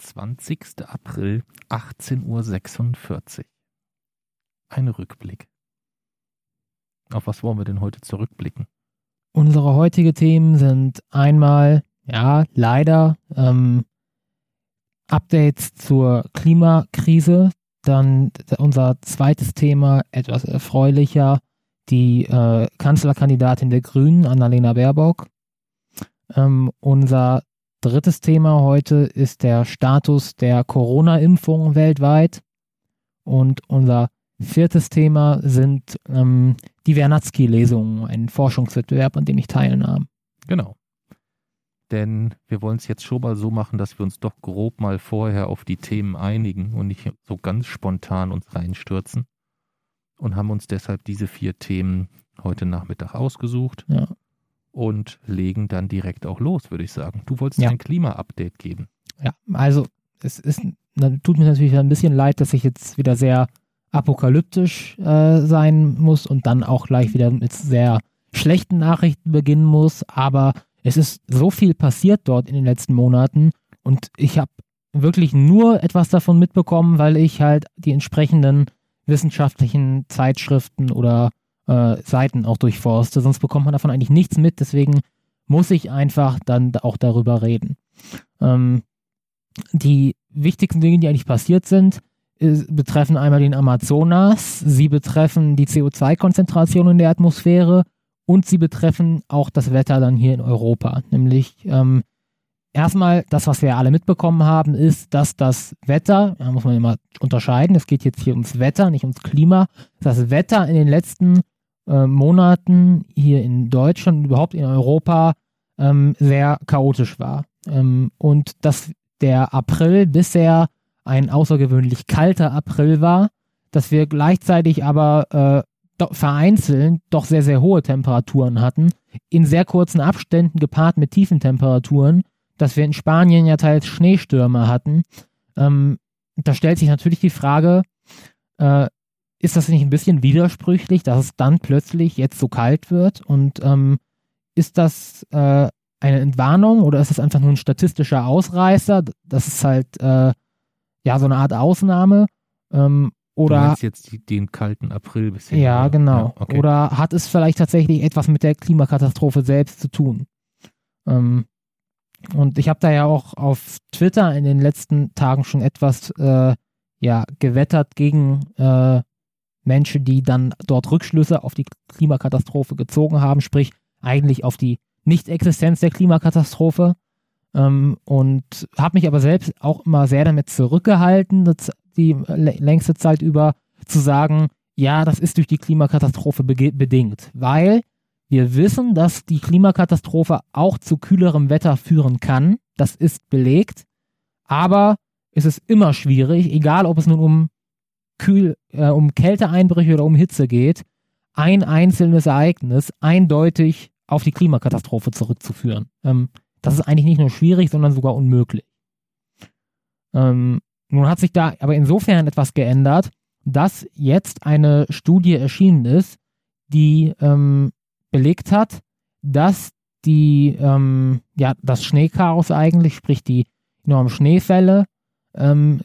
20. April, 18.46 Uhr. Ein Rückblick. Auf was wollen wir denn heute zurückblicken? Unsere heutige Themen sind einmal, ja, leider ähm, Updates zur Klimakrise, dann unser zweites Thema, etwas erfreulicher, die äh, Kanzlerkandidatin der Grünen, Annalena Baerbock. Ähm, unser drittes Thema heute ist der Status der Corona-Impfung weltweit. Und unser viertes Thema sind ähm, die Wernatzky-Lesungen, ein Forschungswettbewerb, an dem ich teilnahm. Genau. Denn wir wollen es jetzt schon mal so machen, dass wir uns doch grob mal vorher auf die Themen einigen und nicht so ganz spontan uns reinstürzen. Und haben uns deshalb diese vier Themen heute Nachmittag ausgesucht. Ja und legen dann direkt auch los, würde ich sagen. Du wolltest ja. ein Klima-Update geben. Ja, also es ist, tut mir natürlich ein bisschen leid, dass ich jetzt wieder sehr apokalyptisch äh, sein muss und dann auch gleich wieder mit sehr schlechten Nachrichten beginnen muss, aber es ist so viel passiert dort in den letzten Monaten und ich habe wirklich nur etwas davon mitbekommen, weil ich halt die entsprechenden wissenschaftlichen Zeitschriften oder äh, Seiten auch durchforste, sonst bekommt man davon eigentlich nichts mit. Deswegen muss ich einfach dann auch darüber reden. Ähm, die wichtigsten Dinge, die eigentlich passiert sind, ist, betreffen einmal den Amazonas, sie betreffen die CO2-Konzentration in der Atmosphäre und sie betreffen auch das Wetter dann hier in Europa. Nämlich ähm, erstmal das, was wir alle mitbekommen haben, ist, dass das Wetter, da muss man immer unterscheiden, es geht jetzt hier ums Wetter, nicht ums Klima, das Wetter in den letzten äh, Monaten hier in Deutschland und überhaupt in Europa ähm, sehr chaotisch war. Ähm, und dass der April bisher ein außergewöhnlich kalter April war, dass wir gleichzeitig aber äh, vereinzelt doch sehr, sehr hohe Temperaturen hatten, in sehr kurzen Abständen gepaart mit tiefen Temperaturen, dass wir in Spanien ja teils Schneestürme hatten. Ähm, da stellt sich natürlich die Frage, äh, ist das nicht ein bisschen widersprüchlich, dass es dann plötzlich jetzt so kalt wird? Und ähm, ist das äh, eine Entwarnung oder ist das einfach nur ein statistischer Ausreißer? Das ist halt äh, ja so eine Art Ausnahme. Ähm, oder du jetzt den kalten April bisher? Ja, genau. Ja, okay. Oder hat es vielleicht tatsächlich etwas mit der Klimakatastrophe selbst zu tun? Ähm, und ich habe da ja auch auf Twitter in den letzten Tagen schon etwas äh, ja gewettert gegen äh, Menschen, die dann dort Rückschlüsse auf die Klimakatastrophe gezogen haben, sprich eigentlich auf die Nicht-Existenz der Klimakatastrophe. Ähm, und habe mich aber selbst auch immer sehr damit zurückgehalten, die längste Zeit über zu sagen, ja, das ist durch die Klimakatastrophe be bedingt, weil wir wissen, dass die Klimakatastrophe auch zu kühlerem Wetter führen kann. Das ist belegt. Aber es ist immer schwierig, egal ob es nun um Kühl, äh, um Kälteeinbrüche oder um Hitze geht, ein einzelnes Ereignis eindeutig auf die Klimakatastrophe zurückzuführen. Ähm, das ist eigentlich nicht nur schwierig, sondern sogar unmöglich. Ähm, nun hat sich da aber insofern etwas geändert, dass jetzt eine Studie erschienen ist, die ähm, belegt hat, dass die, ähm, ja, das Schneechaos eigentlich, sprich die enormen Schneefälle, ähm,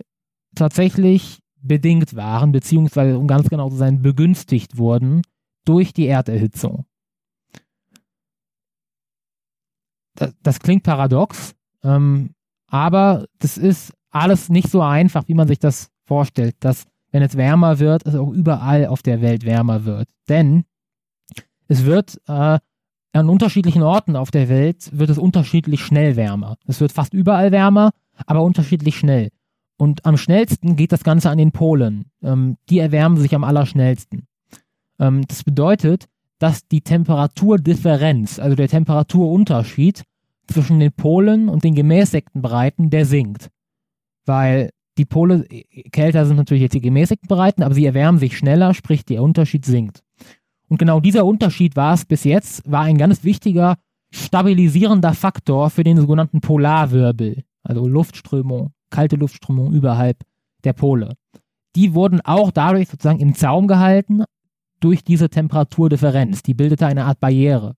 tatsächlich bedingt waren, beziehungsweise um ganz genau zu sein, begünstigt wurden durch die Erderhitzung. Das, das klingt paradox, ähm, aber das ist alles nicht so einfach, wie man sich das vorstellt, dass wenn es wärmer wird, es auch überall auf der Welt wärmer wird. Denn es wird äh, an unterschiedlichen Orten auf der Welt wird es unterschiedlich schnell wärmer. Es wird fast überall wärmer, aber unterschiedlich schnell. Und am schnellsten geht das Ganze an den Polen. Ähm, die erwärmen sich am allerschnellsten. Ähm, das bedeutet, dass die Temperaturdifferenz, also der Temperaturunterschied zwischen den Polen und den gemäßigten Breiten, der sinkt. Weil die Pole äh, kälter sind natürlich jetzt die gemäßigten Breiten, aber sie erwärmen sich schneller, sprich der Unterschied sinkt. Und genau dieser Unterschied war es bis jetzt, war ein ganz wichtiger stabilisierender Faktor für den sogenannten Polarwirbel, also Luftströmung kalte Luftströmung überhalb der Pole. Die wurden auch dadurch sozusagen im Zaum gehalten durch diese Temperaturdifferenz. Die bildete eine Art Barriere.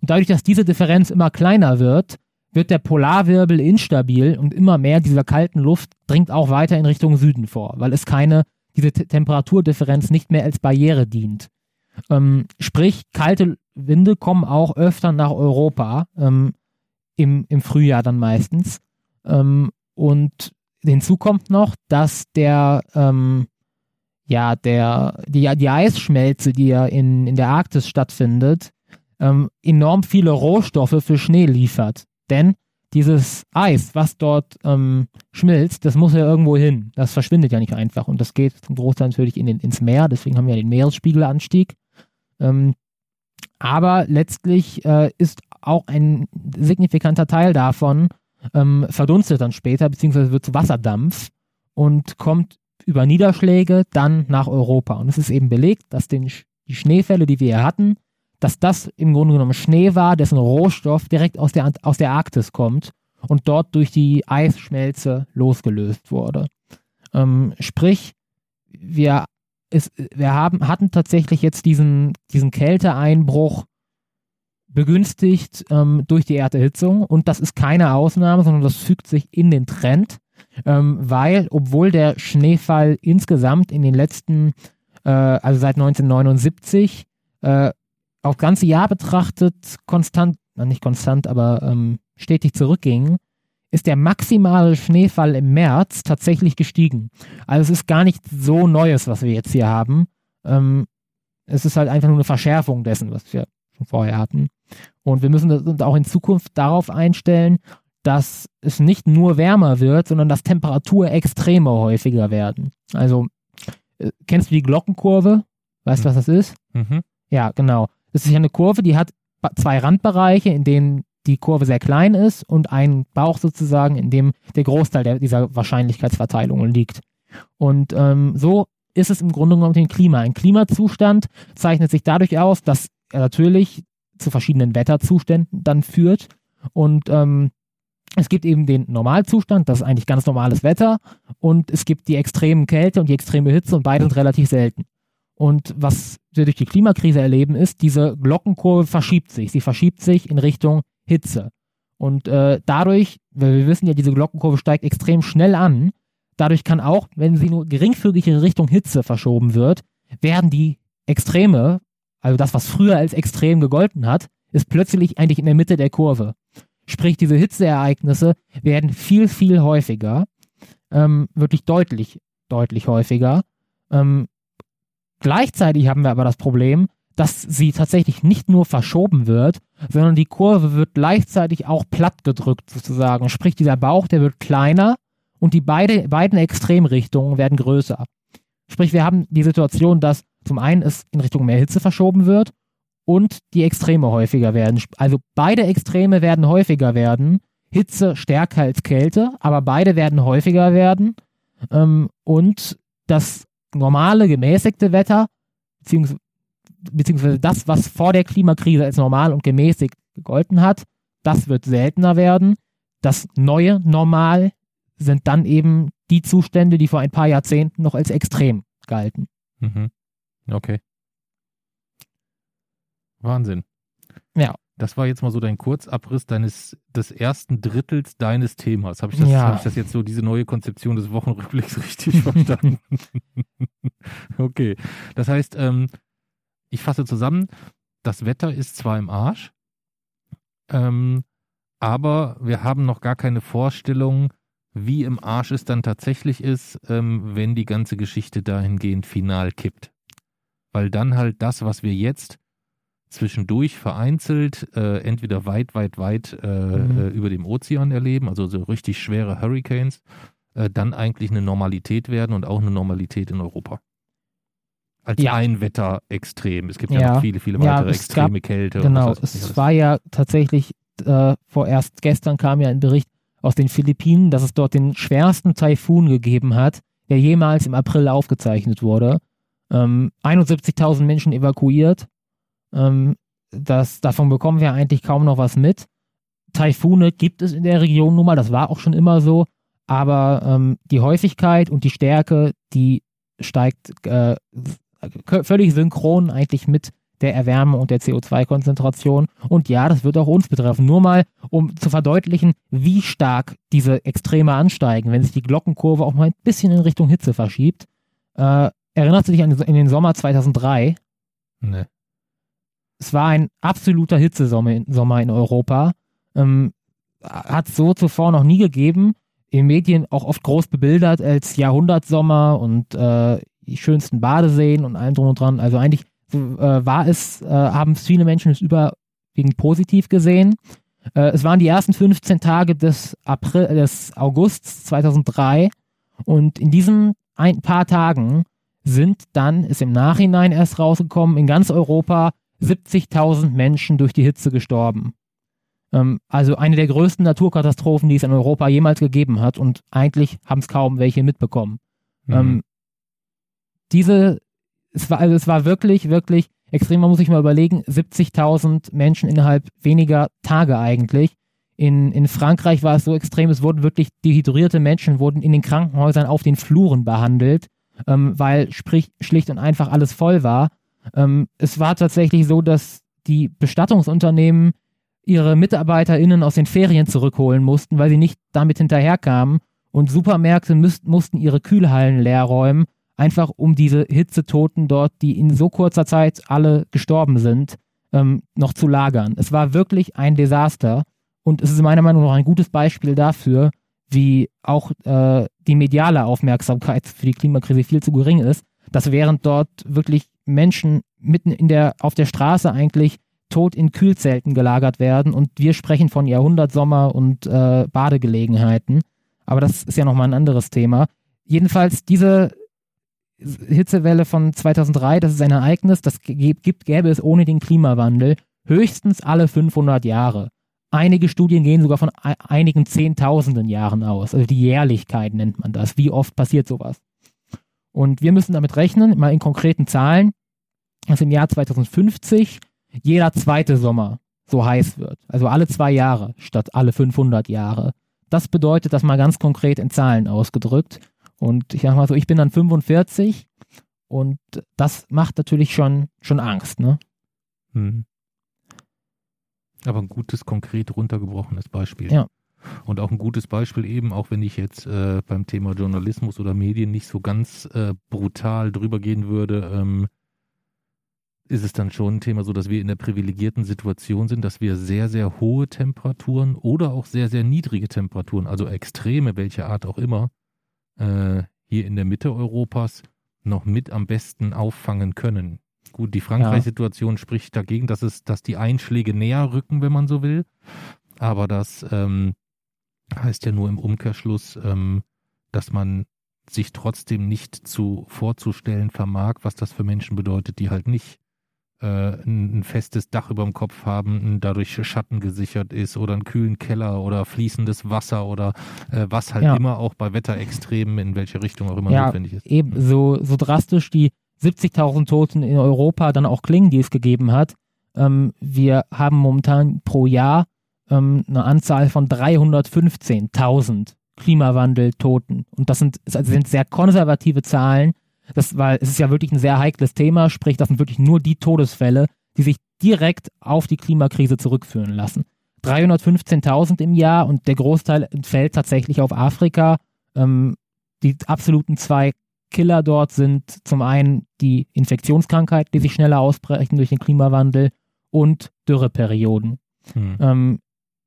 Und dadurch, dass diese Differenz immer kleiner wird, wird der Polarwirbel instabil und immer mehr dieser kalten Luft dringt auch weiter in Richtung Süden vor, weil es keine, diese T Temperaturdifferenz nicht mehr als Barriere dient. Ähm, sprich, kalte Winde kommen auch öfter nach Europa, ähm, im, im Frühjahr dann meistens. Ähm, und hinzu kommt noch, dass der, ähm, ja, der, die, die Eisschmelze, die ja in, in der Arktis stattfindet, ähm, enorm viele Rohstoffe für Schnee liefert. Denn dieses Eis, was dort ähm, schmilzt, das muss ja irgendwo hin. Das verschwindet ja nicht einfach. Und das geht zum Großteil natürlich in den, ins Meer. Deswegen haben wir ja den Meeresspiegelanstieg. Ähm, aber letztlich äh, ist auch ein signifikanter Teil davon ähm, verdunstet dann später, beziehungsweise wird zu Wasserdampf und kommt über Niederschläge dann nach Europa. Und es ist eben belegt, dass den, die Schneefälle, die wir hier hatten, dass das im Grunde genommen Schnee war, dessen Rohstoff direkt aus der, aus der Arktis kommt und dort durch die Eisschmelze losgelöst wurde. Ähm, sprich, wir, ist, wir haben, hatten tatsächlich jetzt diesen, diesen Kälteeinbruch begünstigt ähm, durch die Erderhitzung und das ist keine Ausnahme, sondern das fügt sich in den Trend, ähm, weil obwohl der Schneefall insgesamt in den letzten, äh, also seit 1979, äh, auf ganze Jahr betrachtet konstant, nicht konstant, aber ähm, stetig zurückging, ist der maximale Schneefall im März tatsächlich gestiegen. Also es ist gar nicht so Neues, was wir jetzt hier haben. Ähm, es ist halt einfach nur eine Verschärfung dessen, was wir schon vorher hatten. Und wir müssen uns auch in Zukunft darauf einstellen, dass es nicht nur wärmer wird, sondern dass Temperaturextreme häufiger werden. Also, äh, kennst du die Glockenkurve? Weißt du, mhm. was das ist? Mhm. Ja, genau. Das ist ja eine Kurve, die hat zwei Randbereiche, in denen die Kurve sehr klein ist und einen Bauch sozusagen, in dem der Großteil der, dieser Wahrscheinlichkeitsverteilungen liegt. Und ähm, so ist es im Grunde genommen mit dem Klima. Ein Klimazustand zeichnet sich dadurch aus, dass er natürlich zu verschiedenen Wetterzuständen dann führt. Und ähm, es gibt eben den Normalzustand, das ist eigentlich ganz normales Wetter. Und es gibt die extremen Kälte und die extreme Hitze und beide sind relativ selten. Und was wir durch die Klimakrise erleben, ist, diese Glockenkurve verschiebt sich. Sie verschiebt sich in Richtung Hitze. Und äh, dadurch, weil wir wissen ja, diese Glockenkurve steigt extrem schnell an, dadurch kann auch, wenn sie nur geringfügig in Richtung Hitze verschoben wird, werden die Extreme, also das, was früher als extrem gegolten hat, ist plötzlich eigentlich in der Mitte der Kurve. Sprich, diese Hitzeereignisse werden viel, viel häufiger, ähm, wirklich deutlich, deutlich häufiger. Ähm, Gleichzeitig haben wir aber das Problem, dass sie tatsächlich nicht nur verschoben wird, sondern die Kurve wird gleichzeitig auch platt gedrückt sozusagen. Sprich, dieser Bauch, der wird kleiner und die beide, beiden Extremrichtungen werden größer. Sprich, wir haben die Situation, dass zum einen es in Richtung mehr Hitze verschoben wird und die Extreme häufiger werden. Also beide Extreme werden häufiger werden. Hitze stärker als Kälte, aber beide werden häufiger werden. Ähm, und das normale, gemäßigte Wetter, beziehungsweise, beziehungsweise das, was vor der Klimakrise als normal und gemäßigt gegolten hat, das wird seltener werden. Das neue Normal sind dann eben die Zustände, die vor ein paar Jahrzehnten noch als extrem galten. Mhm. Okay. Wahnsinn. Ja. Das war jetzt mal so dein Kurzabriss deines des ersten Drittels deines Themas. Habe ich, das, ja. hab ich das jetzt so, diese neue Konzeption des Wochenrückblicks richtig verstanden? okay. Das heißt, ähm, ich fasse zusammen, das Wetter ist zwar im Arsch, ähm, aber wir haben noch gar keine Vorstellung, wie im Arsch es dann tatsächlich ist, ähm, wenn die ganze Geschichte dahingehend final kippt. Weil dann halt das, was wir jetzt zwischendurch vereinzelt äh, entweder weit, weit, weit äh, mhm. Äh, über dem Ozean erleben, also so richtig schwere Hurricanes, äh, dann eigentlich eine Normalität werden und auch eine Normalität in Europa. Als ja. ein Wetterextrem. Es gibt ja, ja noch viele, viele weitere ja, extreme gab, Kälte. Genau, es war ja tatsächlich äh, vorerst gestern kam ja ein Bericht aus den Philippinen, dass es dort den schwersten Taifun gegeben hat, der jemals im April aufgezeichnet wurde. Ähm, 71.000 Menschen evakuiert, ähm, das, davon bekommen wir eigentlich kaum noch was mit. Taifune gibt es in der Region nun mal, das war auch schon immer so, aber ähm, die Häufigkeit und die Stärke, die steigt äh, völlig synchron eigentlich mit der Erwärmung und der CO2-Konzentration. Und ja, das wird auch uns betreffen. Nur mal, um zu verdeutlichen, wie stark diese Extreme ansteigen, wenn sich die Glockenkurve auch mal ein bisschen in Richtung Hitze verschiebt. Äh, erinnerst du dich an den Sommer 2003? Nee. Es war ein absoluter Hitzesommer in, Sommer in Europa. Ähm, hat so zuvor noch nie gegeben. In Medien auch oft groß bebildert als Jahrhundertsommer und äh, die schönsten Badeseen und allem drum und dran. Also eigentlich äh, war es, äh, haben viele Menschen es überwiegend positiv gesehen. Äh, es waren die ersten 15 Tage des April, des Augusts 2003 und in diesen ein paar Tagen sind dann, ist im Nachhinein erst rausgekommen, in ganz Europa 70.000 Menschen durch die Hitze gestorben. Ähm, also eine der größten Naturkatastrophen, die es in Europa jemals gegeben hat und eigentlich haben es kaum welche mitbekommen. Mhm. Ähm, diese, es war, also es war wirklich, wirklich extrem, man muss sich mal überlegen, 70.000 Menschen innerhalb weniger Tage eigentlich. In, in Frankreich war es so extrem, es wurden wirklich dehydrierte Menschen, wurden in den Krankenhäusern auf den Fluren behandelt, ähm, weil sprich, schlicht und einfach alles voll war. Ähm, es war tatsächlich so, dass die Bestattungsunternehmen ihre MitarbeiterInnen aus den Ferien zurückholen mussten, weil sie nicht damit hinterherkamen. Und Supermärkte müsst, mussten ihre Kühlhallen leer räumen, einfach um diese Hitzetoten dort, die in so kurzer Zeit alle gestorben sind, ähm, noch zu lagern. Es war wirklich ein Desaster und es ist meiner Meinung nach ein gutes Beispiel dafür, wie auch äh, die mediale Aufmerksamkeit für die Klimakrise viel zu gering ist, dass während dort wirklich Menschen mitten in der, auf der Straße eigentlich tot in Kühlzelten gelagert werden und wir sprechen von Jahrhundertsommer und äh, Badegelegenheiten. Aber das ist ja nochmal ein anderes Thema. Jedenfalls diese Hitzewelle von 2003, das ist ein Ereignis, das gibt, gäbe es ohne den Klimawandel höchstens alle 500 Jahre. Einige Studien gehen sogar von einigen Zehntausenden Jahren aus. Also die Jährlichkeit nennt man das. Wie oft passiert sowas? Und wir müssen damit rechnen, mal in konkreten Zahlen, dass im Jahr 2050 jeder zweite Sommer so heiß wird. Also alle zwei Jahre statt alle 500 Jahre. Das bedeutet das mal ganz konkret in Zahlen ausgedrückt. Und ich sag mal so, ich bin dann 45 und das macht natürlich schon, schon Angst, ne? Hm. Aber ein gutes, konkret runtergebrochenes Beispiel. Ja. Und auch ein gutes Beispiel eben, auch wenn ich jetzt äh, beim Thema Journalismus oder Medien nicht so ganz äh, brutal drüber gehen würde, ähm, ist es dann schon ein Thema so, dass wir in der privilegierten Situation sind, dass wir sehr, sehr hohe Temperaturen oder auch sehr, sehr niedrige Temperaturen, also Extreme, welche Art auch immer, äh, hier in der Mitte Europas noch mit am besten auffangen können. Gut, die Frankreich-Situation ja. spricht dagegen, dass es, dass die Einschläge näher rücken, wenn man so will. Aber das ähm, heißt ja nur im Umkehrschluss, ähm, dass man sich trotzdem nicht zu vorzustellen vermag, was das für Menschen bedeutet, die halt nicht äh, ein, festes Dach über dem Kopf haben, dadurch Schatten gesichert ist oder einen kühlen Keller oder fließendes Wasser oder äh, was halt ja. immer auch bei Wetterextremen in welche Richtung auch immer ja, notwendig ist. Eben so, so drastisch die 70.000 Toten in Europa dann auch klingen, die es gegeben hat. Ähm, wir haben momentan pro Jahr ähm, eine Anzahl von 315.000 Klimawandel-Toten. Und das sind, das sind sehr konservative Zahlen, das, weil es ist ja wirklich ein sehr heikles Thema, sprich, das sind wirklich nur die Todesfälle, die sich direkt auf die Klimakrise zurückführen lassen. 315.000 im Jahr und der Großteil fällt tatsächlich auf Afrika. Ähm, die absoluten zwei Killer dort sind zum einen die Infektionskrankheit, die sich schneller ausbrechen durch den Klimawandel und Dürreperioden. Hm. Ähm,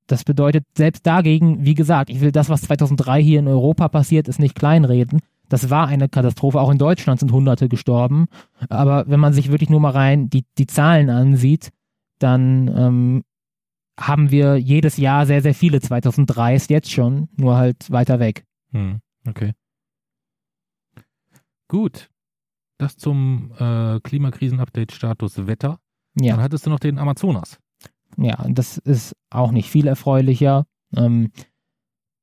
das bedeutet, selbst dagegen, wie gesagt, ich will das, was 2003 hier in Europa passiert ist, nicht kleinreden. Das war eine Katastrophe. Auch in Deutschland sind Hunderte gestorben. Aber wenn man sich wirklich nur mal rein die, die Zahlen ansieht, dann ähm, haben wir jedes Jahr sehr, sehr viele. 2003 ist jetzt schon, nur halt weiter weg. Hm, okay. Gut. Das zum äh, Klimakrisen-Update-Status Wetter. Ja. Dann hattest du noch den Amazonas. Ja, das ist auch nicht viel erfreulicher. Ähm,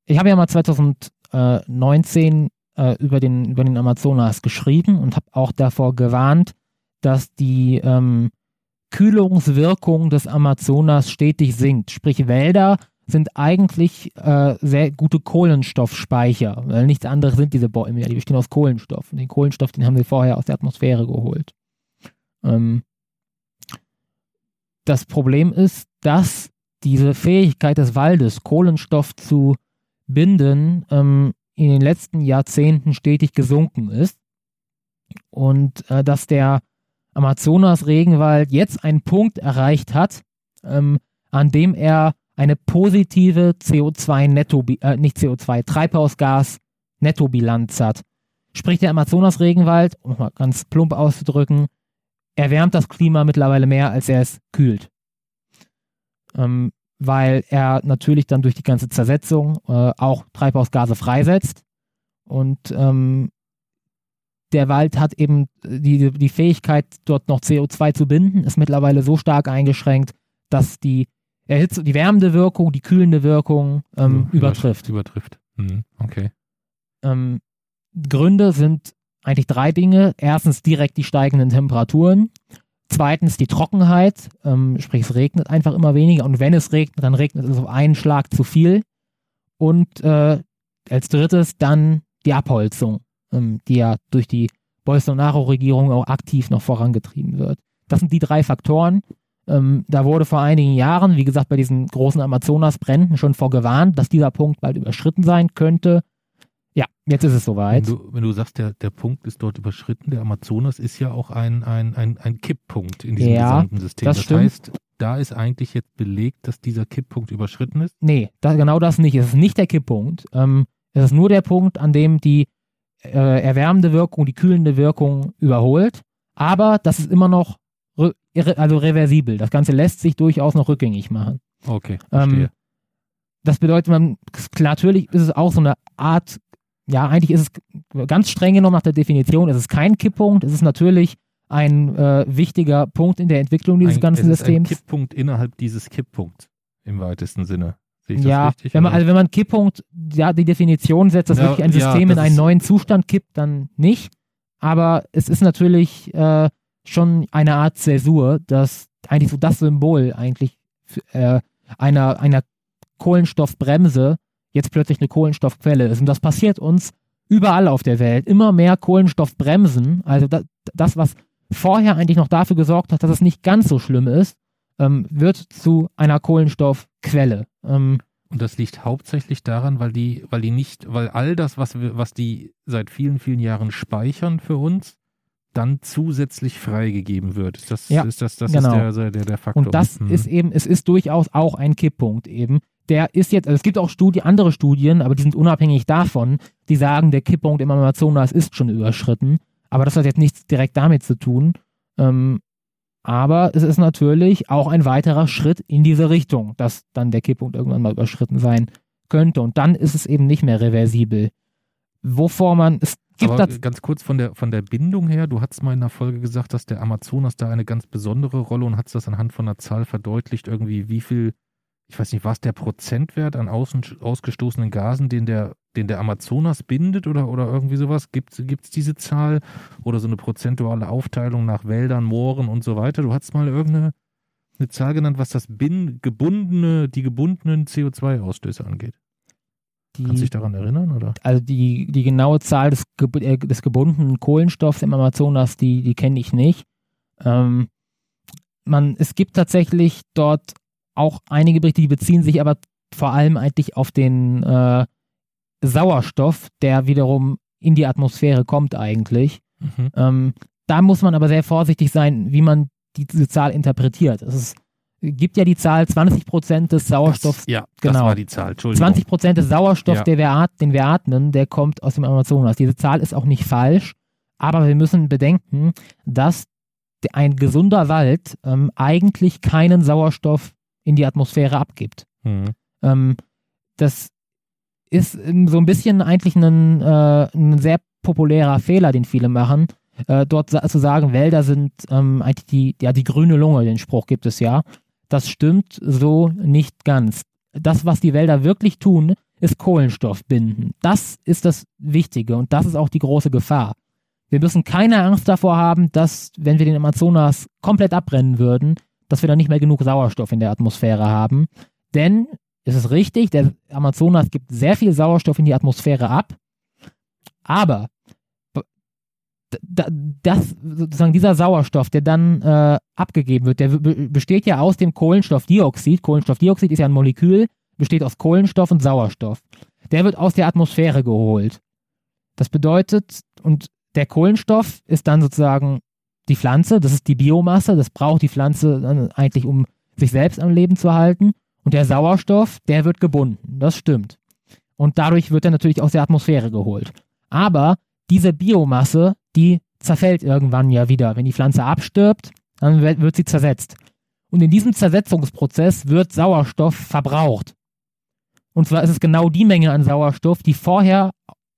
ich habe ja mal 2019 äh, über, den, über den Amazonas geschrieben und habe auch davor gewarnt, dass die ähm, Kühlungswirkung des Amazonas stetig sinkt. Sprich, Wälder sind eigentlich äh, sehr gute Kohlenstoffspeicher, weil nichts anderes sind diese Bäume ja, die bestehen aus Kohlenstoff. Und den Kohlenstoff, den haben wir vorher aus der Atmosphäre geholt. Ähm, das Problem ist, dass diese Fähigkeit des Waldes, Kohlenstoff zu binden, ähm, in den letzten Jahrzehnten stetig gesunken ist. Und äh, dass der Amazonas-Regenwald jetzt einen Punkt erreicht hat, ähm, an dem er eine positive CO2-Netto, äh, nicht CO2, Treibhausgas-Nettobilanz hat. Sprich, der Amazonas-Regenwald, um mal ganz plump auszudrücken, erwärmt das Klima mittlerweile mehr, als er es kühlt. Ähm, weil er natürlich dann durch die ganze Zersetzung äh, auch Treibhausgase freisetzt. Und ähm, der Wald hat eben die, die Fähigkeit, dort noch CO2 zu binden, ist mittlerweile so stark eingeschränkt, dass die Erhitze, die wärmende Wirkung, die kühlende Wirkung ähm, ja, übertrifft. Übertrifft. Mhm, okay. Ähm, Gründe sind eigentlich drei Dinge. Erstens direkt die steigenden Temperaturen. Zweitens die Trockenheit, ähm, sprich es regnet einfach immer weniger und wenn es regnet, dann regnet es auf einen Schlag zu viel. Und äh, als drittes dann die Abholzung, ähm, die ja durch die Bolsonaro-Regierung auch aktiv noch vorangetrieben wird. Das sind die drei Faktoren. Ähm, da wurde vor einigen Jahren, wie gesagt, bei diesen großen Amazonas-Bränden schon vorgewarnt, dass dieser Punkt bald überschritten sein könnte. Ja, jetzt ist es soweit. Wenn du, wenn du sagst, der, der Punkt ist dort überschritten, der Amazonas ist ja auch ein, ein, ein, ein Kipppunkt in diesem ja, gesamten System. Das, das stimmt. heißt, da ist eigentlich jetzt belegt, dass dieser Kipppunkt überschritten ist? Nee, das, genau das nicht. Es ist nicht der Kipppunkt. Ähm, es ist nur der Punkt, an dem die äh, erwärmende Wirkung, die kühlende Wirkung überholt. Aber das ist immer noch also reversibel. Das Ganze lässt sich durchaus noch rückgängig machen. Okay, ähm, das bedeutet, man, natürlich ist es auch so eine Art ja, eigentlich ist es ganz streng genommen nach der Definition, es ist kein Kipppunkt, es ist natürlich ein äh, wichtiger Punkt in der Entwicklung dieses ein, ganzen es ist Systems. Ein Kipppunkt innerhalb dieses Kipppunkts im weitesten Sinne. Sehe ich ja, das richtig? Wenn man, also wenn man Kipppunkt, ja, die Definition setzt, dass ja, wirklich ein System ja, in einen neuen Zustand kippt, dann nicht. Aber es ist natürlich äh, schon eine Art Zäsur, dass eigentlich so das Symbol eigentlich äh, einer, einer Kohlenstoffbremse jetzt plötzlich eine Kohlenstoffquelle ist. Und das passiert uns überall auf der Welt. Immer mehr Kohlenstoffbremsen, also das, das was vorher eigentlich noch dafür gesorgt hat, dass es nicht ganz so schlimm ist, ähm, wird zu einer Kohlenstoffquelle. Ähm, und das liegt hauptsächlich daran, weil die, weil die nicht, weil all das, was wir, was die seit vielen, vielen Jahren speichern für uns, dann zusätzlich freigegeben wird. Ist das, ja, ist das, das genau. ist der, der, der Faktor. Und das hm. ist eben, es ist durchaus auch ein Kipppunkt eben, der ist jetzt, also es gibt auch Studie, andere Studien, aber die sind unabhängig davon, die sagen, der Kipppunkt im Amazonas ist schon überschritten. Aber das hat jetzt nichts direkt damit zu tun. Ähm, aber es ist natürlich auch ein weiterer Schritt in diese Richtung, dass dann der Kipppunkt irgendwann mal überschritten sein könnte. Und dann ist es eben nicht mehr reversibel. Wovor man, es gibt Aber ganz kurz von der, von der Bindung her, du hast mal in der Folge gesagt, dass der Amazonas da eine ganz besondere Rolle und hast das anhand von einer Zahl verdeutlicht, irgendwie wie viel ich weiß nicht, war es der Prozentwert an außen, ausgestoßenen Gasen, den der, den der Amazonas bindet oder, oder irgendwie sowas? Gibt es diese Zahl oder so eine prozentuale Aufteilung nach Wäldern, Mooren und so weiter? Du hast mal irgendeine eine Zahl genannt, was das bin, gebundene, die gebundenen CO2-Ausstöße angeht. Die, Kannst du dich daran erinnern, oder? Also die, die genaue Zahl des, äh, des gebundenen Kohlenstoffs im Amazonas, die, die kenne ich nicht. Ähm, man, es gibt tatsächlich dort auch einige Berichte, die beziehen sich aber vor allem eigentlich auf den äh, Sauerstoff, der wiederum in die Atmosphäre kommt eigentlich. Mhm. Ähm, da muss man aber sehr vorsichtig sein, wie man diese Zahl interpretiert. Es ist, gibt ja die Zahl 20 Prozent des Sauerstoffs. Das, ja, genau. das war die Zahl. 20 Prozent des Sauerstoffs, ja. wir, den wir atmen, der kommt aus dem Amazonas. Diese Zahl ist auch nicht falsch, aber wir müssen bedenken, dass ein gesunder Wald ähm, eigentlich keinen Sauerstoff in die Atmosphäre abgibt. Mhm. Ähm, das ist so ein bisschen eigentlich ein, äh, ein sehr populärer Fehler, den viele machen, äh, dort sa zu sagen, Wälder sind ähm, eigentlich die, ja, die grüne Lunge, den Spruch gibt es ja. Das stimmt so nicht ganz. Das, was die Wälder wirklich tun, ist Kohlenstoff binden. Das ist das Wichtige und das ist auch die große Gefahr. Wir müssen keine Angst davor haben, dass, wenn wir den Amazonas komplett abbrennen würden, dass wir dann nicht mehr genug Sauerstoff in der Atmosphäre haben. Denn es ist richtig, der Amazonas gibt sehr viel Sauerstoff in die Atmosphäre ab, aber das, sozusagen dieser Sauerstoff, der dann äh, abgegeben wird, der besteht ja aus dem Kohlenstoffdioxid. Kohlenstoffdioxid ist ja ein Molekül, besteht aus Kohlenstoff und Sauerstoff. Der wird aus der Atmosphäre geholt. Das bedeutet, und der Kohlenstoff ist dann sozusagen die Pflanze, das ist die Biomasse, das braucht die Pflanze dann eigentlich, um sich selbst am Leben zu halten. Und der Sauerstoff, der wird gebunden, das stimmt. Und dadurch wird er natürlich aus der Atmosphäre geholt. Aber diese Biomasse, die zerfällt irgendwann ja wieder. Wenn die Pflanze abstirbt, dann wird sie zersetzt. Und in diesem Zersetzungsprozess wird Sauerstoff verbraucht. Und zwar ist es genau die Menge an Sauerstoff, die vorher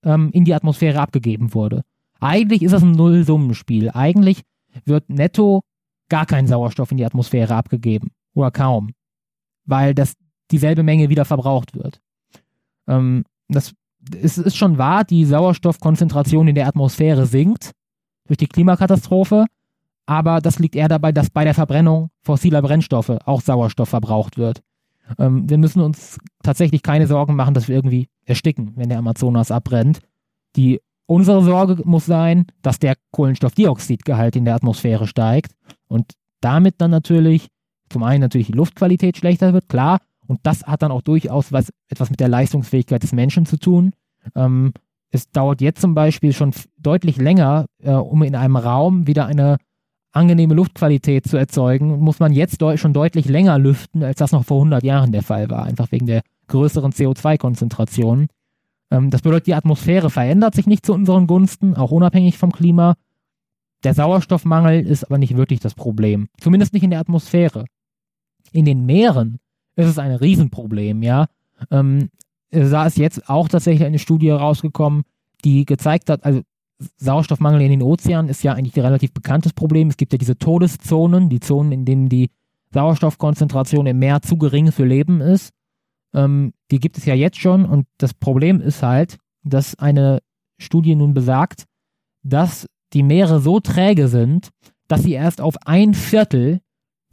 ähm, in die Atmosphäre abgegeben wurde. Eigentlich ist das ein Nullsummenspiel. Eigentlich wird netto gar kein Sauerstoff in die Atmosphäre abgegeben. Oder kaum. Weil das dieselbe Menge wieder verbraucht wird. Ähm, das es ist schon wahr, die Sauerstoffkonzentration in der Atmosphäre sinkt durch die Klimakatastrophe, aber das liegt eher dabei, dass bei der Verbrennung fossiler Brennstoffe auch Sauerstoff verbraucht wird. Ähm, wir müssen uns tatsächlich keine Sorgen machen, dass wir irgendwie ersticken, wenn der Amazonas abbrennt. Die, unsere Sorge muss sein, dass der Kohlenstoffdioxidgehalt in der Atmosphäre steigt und damit dann natürlich zum einen natürlich die Luftqualität schlechter wird, klar, und das hat dann auch durchaus was, etwas mit der Leistungsfähigkeit des Menschen zu tun. Ähm, es dauert jetzt zum Beispiel schon deutlich länger, äh, um in einem Raum wieder eine angenehme Luftqualität zu erzeugen, muss man jetzt de schon deutlich länger lüften, als das noch vor 100 Jahren der Fall war, einfach wegen der größeren CO2-Konzentration. Ähm, das bedeutet, die Atmosphäre verändert sich nicht zu unseren Gunsten, auch unabhängig vom Klima. Der Sauerstoffmangel ist aber nicht wirklich das Problem, zumindest nicht in der Atmosphäre. In den Meeren ist es ein Riesenproblem, ja. Ähm, da ist jetzt auch tatsächlich eine Studie rausgekommen, die gezeigt hat, also Sauerstoffmangel in den Ozeanen ist ja eigentlich ein relativ bekanntes Problem. Es gibt ja diese Todeszonen, die Zonen, in denen die Sauerstoffkonzentration im Meer zu gering für Leben ist. Ähm, die gibt es ja jetzt schon und das Problem ist halt, dass eine Studie nun besagt, dass die Meere so träge sind, dass sie erst auf ein Viertel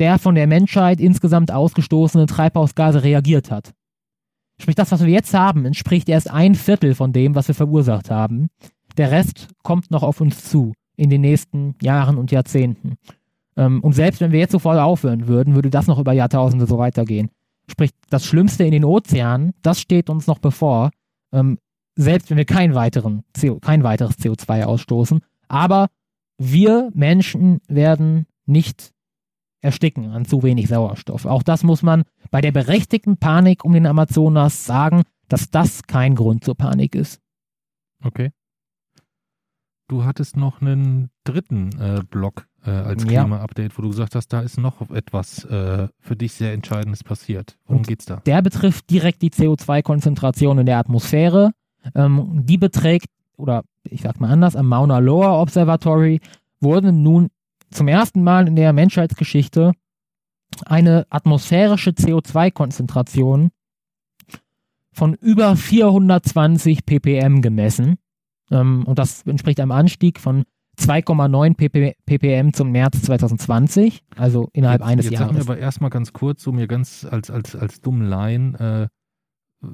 der von der Menschheit insgesamt ausgestoßenen Treibhausgase reagiert hat. Sprich, das, was wir jetzt haben, entspricht erst ein Viertel von dem, was wir verursacht haben. Der Rest kommt noch auf uns zu in den nächsten Jahren und Jahrzehnten. Ähm, und selbst wenn wir jetzt sofort aufhören würden, würde das noch über Jahrtausende so weitergehen. Sprich, das Schlimmste in den Ozeanen, das steht uns noch bevor, ähm, selbst wenn wir kein, weiteren CO, kein weiteres CO2 ausstoßen. Aber wir Menschen werden nicht ersticken an zu wenig Sauerstoff. Auch das muss man bei der berechtigten Panik um den Amazonas sagen, dass das kein Grund zur Panik ist. Okay. Du hattest noch einen dritten äh, Block äh, als Klima-Update, wo du gesagt hast, da ist noch etwas äh, für dich sehr Entscheidendes passiert. Worum Und geht's da? Der betrifft direkt die CO2-Konzentration in der Atmosphäre. Ähm, die beträgt, oder ich sag mal anders, am Mauna Loa Observatory wurden nun zum ersten Mal in der Menschheitsgeschichte eine atmosphärische CO2-Konzentration von über 420 ppm gemessen. Ähm, und das entspricht einem Anstieg von 2,9 ppm zum März 2020, also innerhalb jetzt, eines jetzt Jahres. Jetzt sagen wir aber erstmal ganz kurz, so mir ganz als, als, als dummen Laien, äh,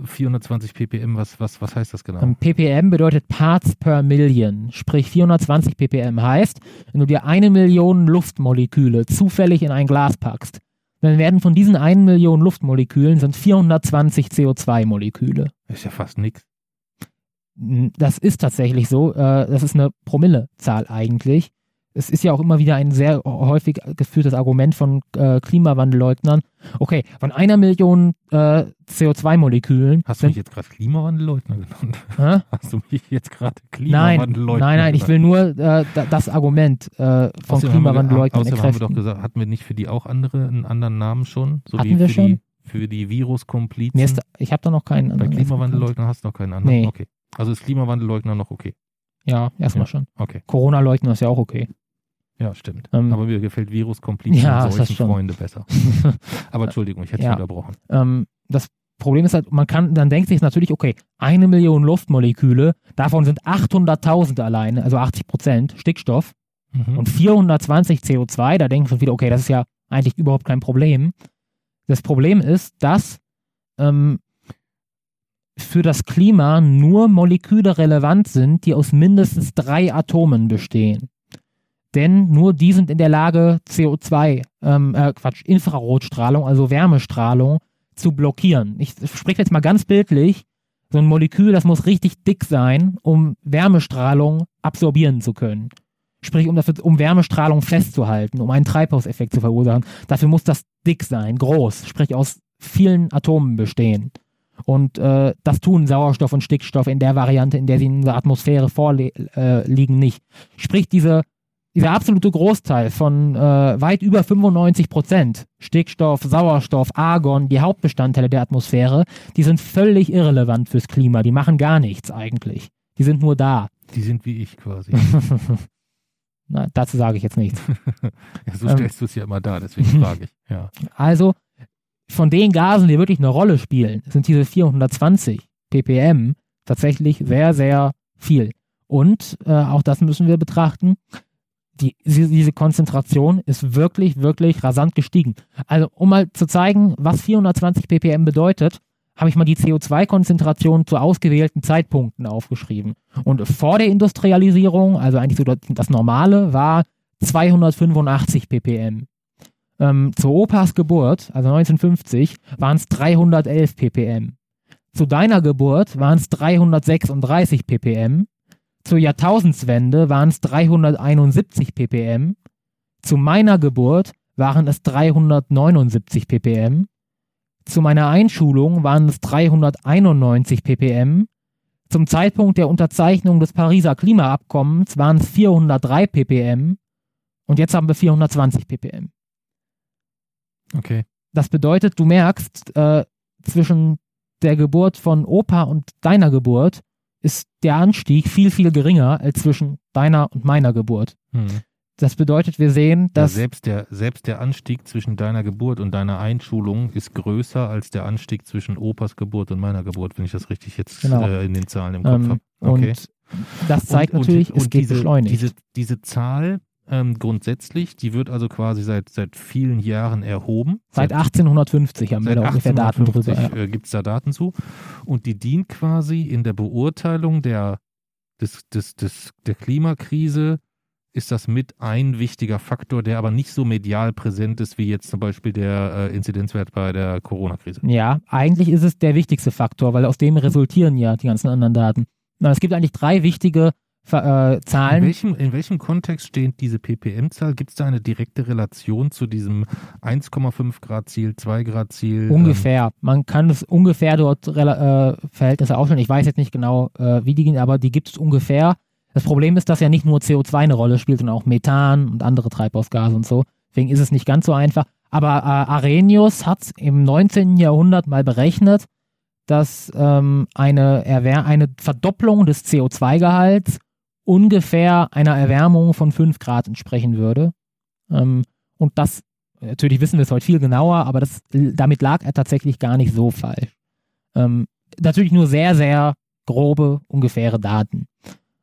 420 ppm, was, was, was heißt das genau? Ähm, ppm bedeutet Parts per Million. Sprich 420 ppm heißt, wenn du dir eine Million Luftmoleküle zufällig in ein Glas packst, dann werden von diesen einen Million Luftmolekülen sind 420 CO2-Moleküle. Ist ja fast nichts. Das ist tatsächlich so. Äh, das ist eine Promillezahl eigentlich es ist ja auch immer wieder ein sehr häufig geführtes Argument von äh, Klimawandelleugnern. Okay, von einer Million äh, CO2-Molekülen. Hast du mich jetzt gerade Klimawandelleugner genannt? Hä? Hast du mich jetzt gerade Klimawandelleugner Nein, nein, nein, ich will nur äh, das Argument äh, von Klimawandelleugnern Außerdem haben wir doch gesagt, hatten wir nicht für die auch andere einen anderen Namen schon? So hatten wir schon? Die, für die Viruskomplizen? Ich habe da noch keinen anderen. Bei Klimawandelleugnern hast du noch keinen anderen? Nee. Okay. Also ist Klimawandelleugner noch okay? Ja, erstmal ja. schon. Okay. Corona-Leugner ist ja auch okay. Ja, stimmt. Ähm, Aber mir gefällt Viruskomplizen ja, und solchen Freunde besser. Aber Entschuldigung, ich hätte ja. unterbrochen. Ähm, das Problem ist halt, man kann, dann denkt sich natürlich, okay, eine Million Luftmoleküle, davon sind 800.000 alleine, also 80 Prozent Stickstoff mhm. und 420 CO2, da denken wir wieder, okay, das ist ja eigentlich überhaupt kein Problem. Das Problem ist, dass ähm, für das Klima nur Moleküle relevant sind, die aus mindestens drei Atomen bestehen. Denn nur die sind in der Lage, CO2, ähm, äh, Quatsch, Infrarotstrahlung, also Wärmestrahlung, zu blockieren. Ich spreche jetzt mal ganz bildlich. So ein Molekül, das muss richtig dick sein, um Wärmestrahlung absorbieren zu können. Sprich, um, dafür, um Wärmestrahlung festzuhalten, um einen Treibhauseffekt zu verursachen. Dafür muss das dick sein, groß, sprich aus vielen Atomen bestehen. Und äh, das tun Sauerstoff und Stickstoff in der Variante, in der sie in der Atmosphäre vorliegen, äh, nicht. Sprich, diese, dieser absolute Großteil von äh, weit über 95 Prozent Stickstoff, Sauerstoff, Argon, die Hauptbestandteile der Atmosphäre, die sind völlig irrelevant fürs Klima. Die machen gar nichts eigentlich. Die sind nur da. Die sind wie ich quasi. Na, dazu sage ich jetzt nichts. ja, so stellst ähm, du es ja immer da, deswegen frage ich. Ja. Also, von den Gasen, die wirklich eine Rolle spielen, sind diese 420 ppm tatsächlich sehr, sehr viel. Und äh, auch das müssen wir betrachten. Die, diese Konzentration ist wirklich, wirklich rasant gestiegen. Also, um mal zu zeigen, was 420 ppm bedeutet, habe ich mal die CO2-Konzentration zu ausgewählten Zeitpunkten aufgeschrieben. Und vor der Industrialisierung, also eigentlich so das Normale, war 285 ppm. Ähm, zu Opas Geburt, also 1950, waren es 311 ppm. Zu deiner Geburt waren es 336 ppm. Zur Jahrtausendswende waren es 371 ppm. Zu meiner Geburt waren es 379 ppm. Zu meiner Einschulung waren es 391 ppm. Zum Zeitpunkt der Unterzeichnung des Pariser Klimaabkommens waren es 403 ppm. Und jetzt haben wir 420 ppm. Okay. Das bedeutet, du merkst, äh, zwischen der Geburt von Opa und deiner Geburt ist der Anstieg viel, viel geringer als zwischen deiner und meiner Geburt. Hm. Das bedeutet, wir sehen, dass. Ja, selbst, der, selbst der Anstieg zwischen deiner Geburt und deiner Einschulung ist größer als der Anstieg zwischen Opas Geburt und meiner Geburt, wenn ich das richtig jetzt genau. äh, in den Zahlen im Kopf ähm, habe. Okay. Und das zeigt und, natürlich, und, es geht diese, beschleunigt. Diese, diese Zahl ähm, grundsätzlich. Die wird also quasi seit, seit vielen Jahren erhoben. Seit 1850 haben wir da ungefähr Daten drüber. Ja. Äh, Gibt es da Daten zu. Und die dient quasi in der Beurteilung der, des, des, des, der Klimakrise ist das mit ein wichtiger Faktor, der aber nicht so medial präsent ist wie jetzt zum Beispiel der äh, Inzidenzwert bei der Corona-Krise. Ja, eigentlich ist es der wichtigste Faktor, weil aus dem resultieren ja die ganzen anderen Daten. Es gibt eigentlich drei wichtige äh, Zahlen. In welchem, in welchem Kontext steht diese ppm-Zahl? Gibt es da eine direkte Relation zu diesem 1,5 Grad Ziel, 2 Grad Ziel? Ungefähr. Ähm? Man kann es ungefähr dort äh, Verhältnisse aufstellen. Ich weiß jetzt nicht genau, äh, wie die gehen, aber die gibt es ungefähr. Das Problem ist, dass ja nicht nur CO2 eine Rolle spielt, sondern auch Methan und andere Treibhausgase und so. Deswegen ist es nicht ganz so einfach. Aber äh, Arrhenius hat im 19. Jahrhundert mal berechnet, dass ähm, eine, eine Verdopplung des CO2-Gehalts ungefähr einer Erwärmung von 5 Grad entsprechen würde. Ähm, und das, natürlich wissen wir es heute viel genauer, aber das, damit lag er tatsächlich gar nicht so falsch. Ähm, natürlich nur sehr, sehr grobe, ungefähre Daten.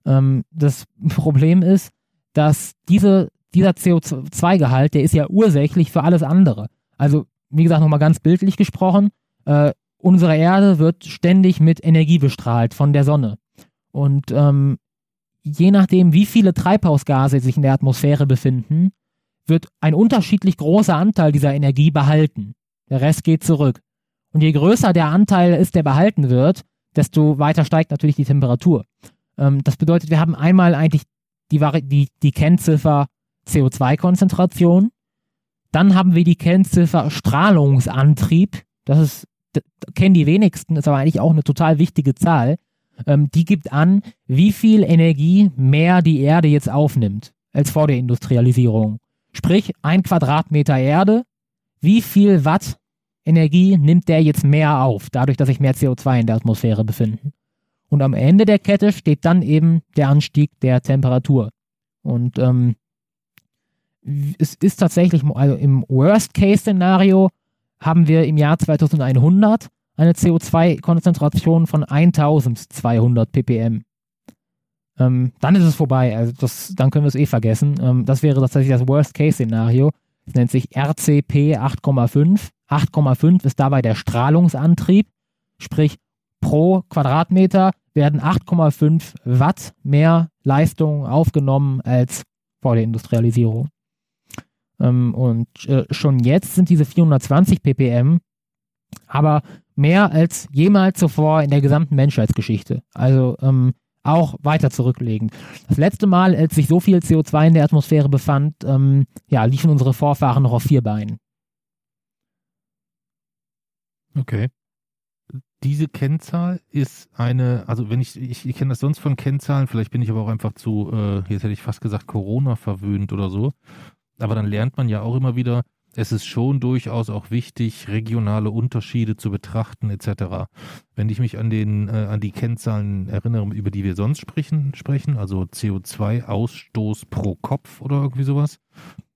Ähm, das Problem ist, dass diese, dieser CO2-Gehalt, der ist ja ursächlich für alles andere. Also, wie gesagt, nochmal ganz bildlich gesprochen, äh, unsere Erde wird ständig mit Energie bestrahlt von der Sonne. Und ähm, je nachdem, wie viele Treibhausgase sich in der Atmosphäre befinden, wird ein unterschiedlich großer Anteil dieser Energie behalten. Der Rest geht zurück. Und je größer der Anteil ist, der behalten wird, desto weiter steigt natürlich die Temperatur. Ähm, das bedeutet, wir haben einmal eigentlich die, die, die Kennziffer CO2-Konzentration. Dann haben wir die Kennziffer Strahlungsantrieb. Das ist, das kennen die wenigsten, ist aber eigentlich auch eine total wichtige Zahl ähm, die gibt an, wie viel Energie mehr die Erde jetzt aufnimmt als vor der Industrialisierung. Sprich, ein Quadratmeter Erde, wie viel Watt Energie nimmt der jetzt mehr auf, dadurch, dass sich mehr CO2 in der Atmosphäre befinden. Und am Ende der Kette steht dann eben der Anstieg der Temperatur. Und ähm, es ist tatsächlich, also im Worst-Case-Szenario haben wir im Jahr 2100 eine CO2-Konzentration von 1200 ppm. Ähm, dann ist es vorbei. Also das, dann können wir es eh vergessen. Ähm, das wäre tatsächlich das Worst-Case-Szenario. Es nennt sich RCP 8,5. 8,5 ist dabei der Strahlungsantrieb, sprich pro Quadratmeter werden 8,5 Watt mehr Leistung aufgenommen als vor der Industrialisierung. Ähm, und äh, schon jetzt sind diese 420 ppm aber mehr als jemals zuvor in der gesamten Menschheitsgeschichte. Also ähm, auch weiter zurücklegend. Das letzte Mal, als sich so viel CO2 in der Atmosphäre befand, ähm, ja, liefen unsere Vorfahren noch auf vier Beinen. Okay. Diese Kennzahl ist eine, also wenn ich, ich, ich kenne das sonst von Kennzahlen, vielleicht bin ich aber auch einfach zu, äh, jetzt hätte ich fast gesagt, Corona verwöhnt oder so. Aber dann lernt man ja auch immer wieder, es ist schon durchaus auch wichtig, regionale Unterschiede zu betrachten etc. Wenn ich mich an den äh, an die Kennzahlen erinnere, über die wir sonst sprechen, sprechen also CO2-Ausstoß pro Kopf oder irgendwie sowas,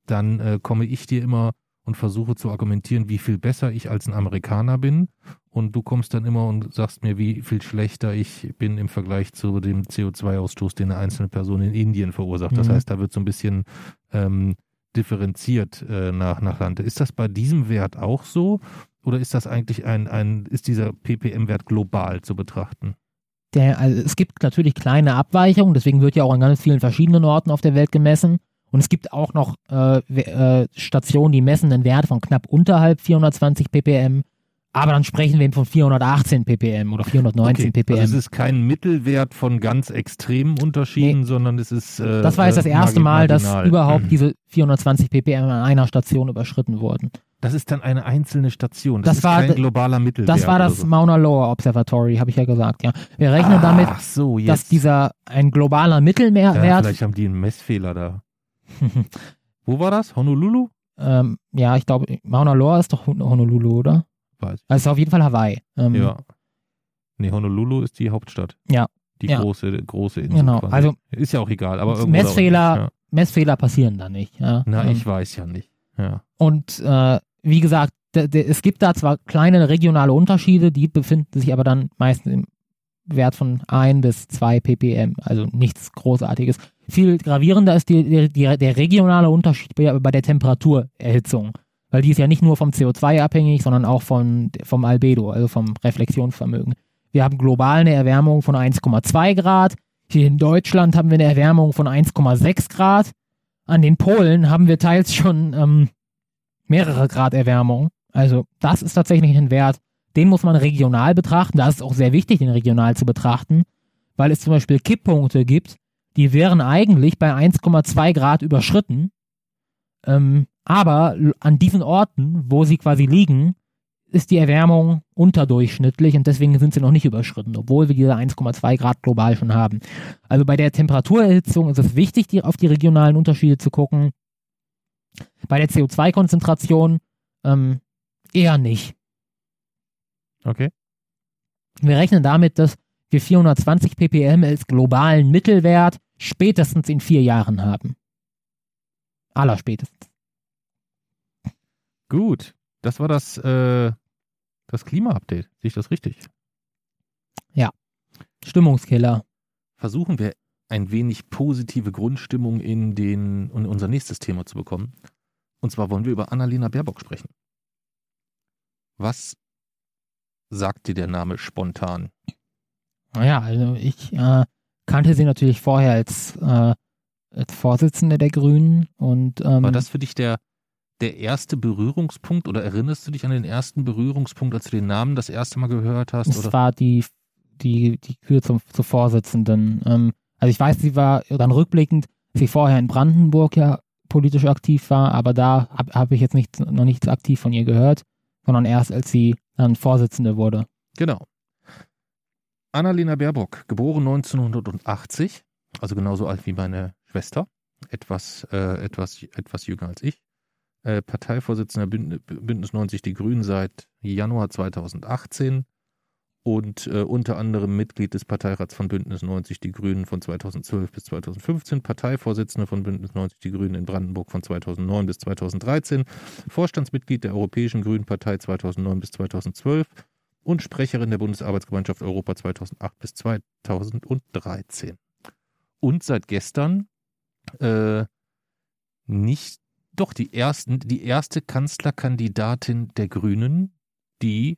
dann äh, komme ich dir immer und versuche zu argumentieren, wie viel besser ich als ein Amerikaner bin. Und du kommst dann immer und sagst mir, wie viel schlechter ich bin im Vergleich zu dem CO2-Ausstoß, den eine einzelne Person in Indien verursacht. Das mhm. heißt, da wird so ein bisschen ähm, differenziert äh, nach, nach Land. Ist das bei diesem Wert auch so? Oder ist das eigentlich ein, ein ist dieser ppm-Wert global zu betrachten? Der, also es gibt natürlich kleine Abweichungen, deswegen wird ja auch an ganz vielen verschiedenen Orten auf der Welt gemessen. Und es gibt auch noch äh, äh, Stationen, die messen einen Wert von knapp unterhalb 420 ppm. Aber dann sprechen wir eben von 418 ppm oder 419 okay, ppm. Also es ist kein Mittelwert von ganz extremen Unterschieden, nee. sondern es ist. Äh, das war jetzt das äh, erste Mal, dass überhaupt mhm. diese 420 ppm an einer Station überschritten wurden. Das ist dann eine einzelne Station. Das, das ist war, kein globaler Mittelwert. Das war das so. Mauna Loa Observatory, habe ich ja gesagt. Ja, wir rechnen ah, damit, so, dass dieser ein globaler Mittelwert. Ja, vielleicht haben die einen Messfehler da. Wo war das? Honolulu? Ähm, ja, ich glaube, Mauna Loa ist doch Honolulu, oder? Weiß. Also auf jeden Fall Hawaii. Ähm, ja. Nee, Honolulu ist die Hauptstadt. Ja. Die ja. große, große Insel. Genau. Quasi. Also ist ja auch egal. Aber Messfehler, ja. Messfehler passieren da nicht. Ja. Na, ähm, ich weiß ja nicht. Ja. Und äh, wie gesagt, es gibt da zwar kleine regionale Unterschiede, die befinden sich aber dann meistens im Wert von 1 bis 2 ppm, also nichts Großartiges. Viel gravierender ist die, die, der regionale Unterschied bei, bei der Temperaturerhitzung weil die ist ja nicht nur vom CO2 abhängig, sondern auch von, vom Albedo, also vom Reflexionsvermögen. Wir haben global eine Erwärmung von 1,2 Grad. Hier in Deutschland haben wir eine Erwärmung von 1,6 Grad. An den Polen haben wir teils schon ähm, mehrere Grad Erwärmung. Also das ist tatsächlich ein Wert, den muss man regional betrachten. Da ist es auch sehr wichtig, den regional zu betrachten, weil es zum Beispiel Kipppunkte gibt, die wären eigentlich bei 1,2 Grad überschritten. Ähm, aber an diesen Orten, wo sie quasi liegen, ist die Erwärmung unterdurchschnittlich und deswegen sind sie noch nicht überschritten, obwohl wir diese 1,2 Grad global schon haben. Also bei der Temperaturerhitzung ist es wichtig, die, auf die regionalen Unterschiede zu gucken. Bei der CO2-Konzentration ähm, eher nicht. Okay. Wir rechnen damit, dass wir 420 ppm als globalen Mittelwert spätestens in vier Jahren haben. Allerspätestens. Gut, das war das, äh, das Klima-Update. Sehe ich das richtig? Ja. Stimmungskiller. Versuchen wir ein wenig positive Grundstimmung in, den, in unser nächstes Thema zu bekommen. Und zwar wollen wir über Annalena Baerbock sprechen. Was sagt dir der Name spontan? Naja, also ich äh, kannte sie natürlich vorher als, äh, als Vorsitzende der Grünen und ähm, war das für dich der der erste Berührungspunkt oder erinnerst du dich an den ersten Berührungspunkt, als du den Namen das erste Mal gehört hast? Oder? war die, die, die Kür zum, zur Vorsitzenden. Ähm, also ich weiß, sie war dann rückblickend, sie vorher in Brandenburg ja politisch aktiv war, aber da habe hab ich jetzt nicht, noch nichts aktiv von ihr gehört, sondern erst als sie dann Vorsitzende wurde. Genau. Annalena Baerbock, geboren 1980, also genauso alt wie meine Schwester, etwas, äh, etwas, etwas jünger als ich äh, Parteivorsitzender Bündnis 90 Die Grünen seit Januar 2018 und äh, unter anderem Mitglied des Parteirats von Bündnis 90 Die Grünen von 2012 bis 2015, Parteivorsitzender von Bündnis 90 Die Grünen in Brandenburg von 2009 bis 2013, Vorstandsmitglied der Europäischen Grünen Partei 2009 bis 2012 und Sprecherin der Bundesarbeitsgemeinschaft Europa 2008 bis 2013. Und seit gestern äh, nicht doch die ersten, die erste Kanzlerkandidatin der Grünen, die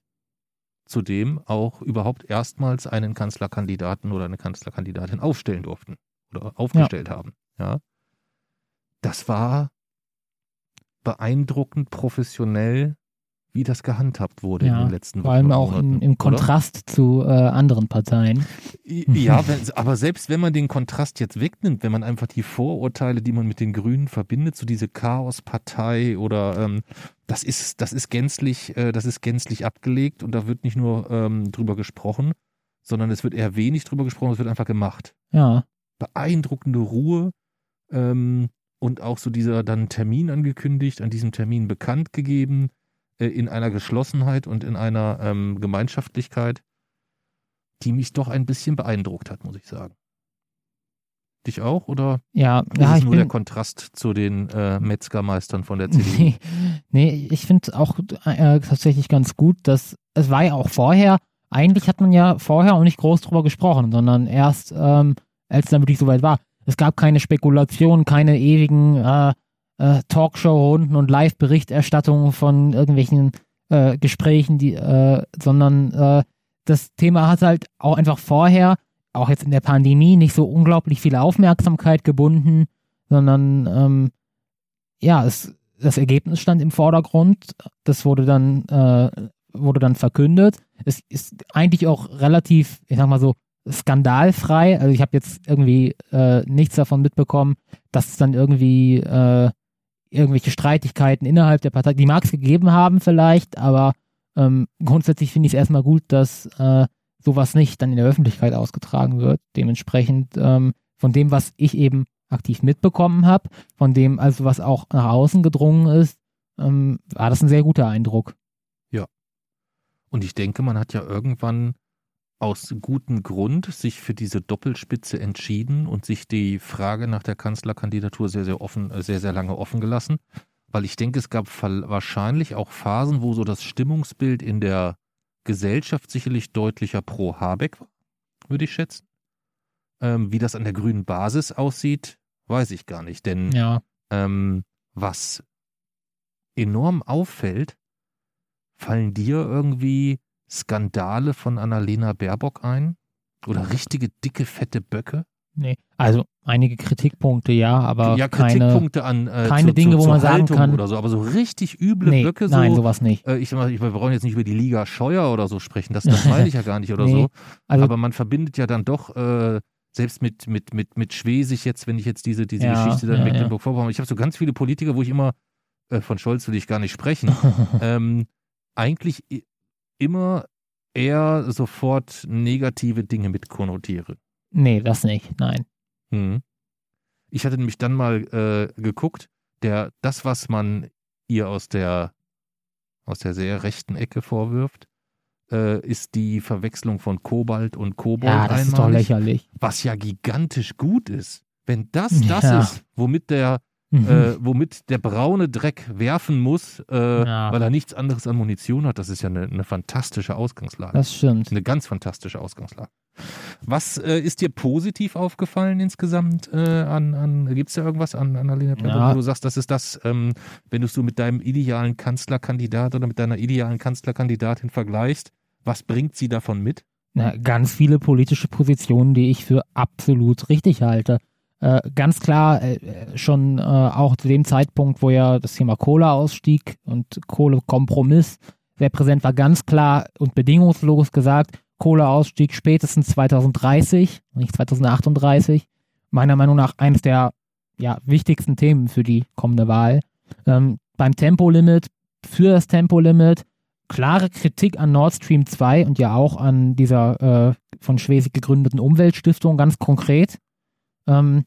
zudem auch überhaupt erstmals einen Kanzlerkandidaten oder eine Kanzlerkandidatin aufstellen durften oder aufgestellt ja. haben. Ja. Das war beeindruckend professionell wie das gehandhabt wurde ja, in den letzten Wochen. Vor allem auch in, im Kontrast oder? zu äh, anderen Parteien. Ja, wenn, aber selbst wenn man den Kontrast jetzt wegnimmt, wenn man einfach die Vorurteile, die man mit den Grünen verbindet, so diese Chaospartei oder ähm, das ist, das ist gänzlich, äh, das ist gänzlich abgelegt und da wird nicht nur ähm, drüber gesprochen, sondern es wird eher wenig drüber gesprochen, es wird einfach gemacht. Ja. Beeindruckende Ruhe, ähm, und auch so dieser dann Termin angekündigt, an diesem Termin bekannt gegeben in einer Geschlossenheit und in einer ähm, Gemeinschaftlichkeit, die mich doch ein bisschen beeindruckt hat, muss ich sagen. Dich auch oder ja, ist ja, es nur der Kontrast zu den äh, Metzgermeistern von der CDU? Nee, nee ich finde auch äh, tatsächlich ganz gut, dass es war ja auch vorher, eigentlich hat man ja vorher auch nicht groß drüber gesprochen, sondern erst, ähm, als es dann wirklich soweit war. Es gab keine Spekulationen, keine ewigen äh, äh, Talkshow-Runden und Live-Berichterstattungen von irgendwelchen äh, Gesprächen, die, äh, sondern äh, das Thema hat halt auch einfach vorher, auch jetzt in der Pandemie, nicht so unglaublich viel Aufmerksamkeit gebunden, sondern ähm, ja, es, das Ergebnis stand im Vordergrund. Das wurde dann, äh, wurde dann verkündet. Es ist eigentlich auch relativ, ich sag mal so, skandalfrei. Also ich habe jetzt irgendwie äh, nichts davon mitbekommen, dass es dann irgendwie äh, irgendwelche Streitigkeiten innerhalb der Partei, die mag es gegeben haben vielleicht, aber ähm, grundsätzlich finde ich es erstmal gut, dass äh, sowas nicht dann in der Öffentlichkeit ausgetragen wird. Dementsprechend ähm, von dem, was ich eben aktiv mitbekommen habe, von dem also was auch nach außen gedrungen ist, ähm, war das ein sehr guter Eindruck. Ja. Und ich denke, man hat ja irgendwann aus gutem Grund sich für diese Doppelspitze entschieden und sich die Frage nach der Kanzlerkandidatur sehr, sehr offen, äh, sehr, sehr lange offen gelassen. Weil ich denke, es gab wahrscheinlich auch Phasen, wo so das Stimmungsbild in der Gesellschaft sicherlich deutlicher pro Habeck war, würde ich schätzen. Ähm, wie das an der grünen Basis aussieht, weiß ich gar nicht. Denn ja. ähm, was enorm auffällt, fallen dir irgendwie Skandale von Annalena Baerbock ein? Oder richtige dicke, fette Böcke? Nee, also einige Kritikpunkte ja, aber ja, Kritikpunkte keine, an äh, keine zu, Dinge, zu, wo man sagen kann oder so, aber so richtig üble nee, Böcke so. Nein, sowas nicht. Äh, ich, ich, wir brauchen jetzt nicht über die Liga Scheuer oder so sprechen, das, das meine ich ja gar nicht oder nee, so. Also, aber man verbindet ja dann doch äh, selbst mit mit mit mit Schwesig jetzt, wenn ich jetzt diese diese ja, Geschichte dann ja, Mecklenburg ja. Ich habe so ganz viele Politiker, wo ich immer äh, von Scholz will ich gar nicht sprechen. ähm, eigentlich immer eher sofort negative Dinge mit konnotiere. Nee, das nicht, nein. Hm. Ich hatte nämlich dann mal äh, geguckt, der, das, was man ihr aus der, aus der sehr rechten Ecke vorwirft, äh, ist die Verwechslung von Kobalt und Kobold. Ja, das einmalig, ist doch lächerlich. Was ja gigantisch gut ist. Wenn das das ja. ist, womit der mhm. äh, womit der braune Dreck werfen muss, äh, ja. weil er nichts anderes an Munition hat. Das ist ja eine, eine, fantastische Ausgangslage. Das stimmt. Eine ganz fantastische Ausgangslage. Was äh, ist dir positiv aufgefallen insgesamt äh, an, an gibt es da irgendwas an Annalena Baerbock, ja. wo du sagst, das ist das, ähm, wenn du es so mit deinem idealen Kanzlerkandidat oder mit deiner idealen Kanzlerkandidatin vergleichst, was bringt sie davon mit? Na, ganz viele politische Positionen, die ich für absolut richtig halte. Äh, ganz klar äh, schon äh, auch zu dem Zeitpunkt, wo ja das Thema Kohleausstieg und Kohlekompromiss sehr präsent war, ganz klar und bedingungslos gesagt, Kohleausstieg spätestens 2030, nicht 2038. Meiner Meinung nach eines der ja, wichtigsten Themen für die kommende Wahl. Ähm, beim Tempolimit, für das Tempolimit, klare Kritik an Nord Stream 2 und ja auch an dieser äh, von Schwesig gegründeten Umweltstiftung ganz konkret. Ähm,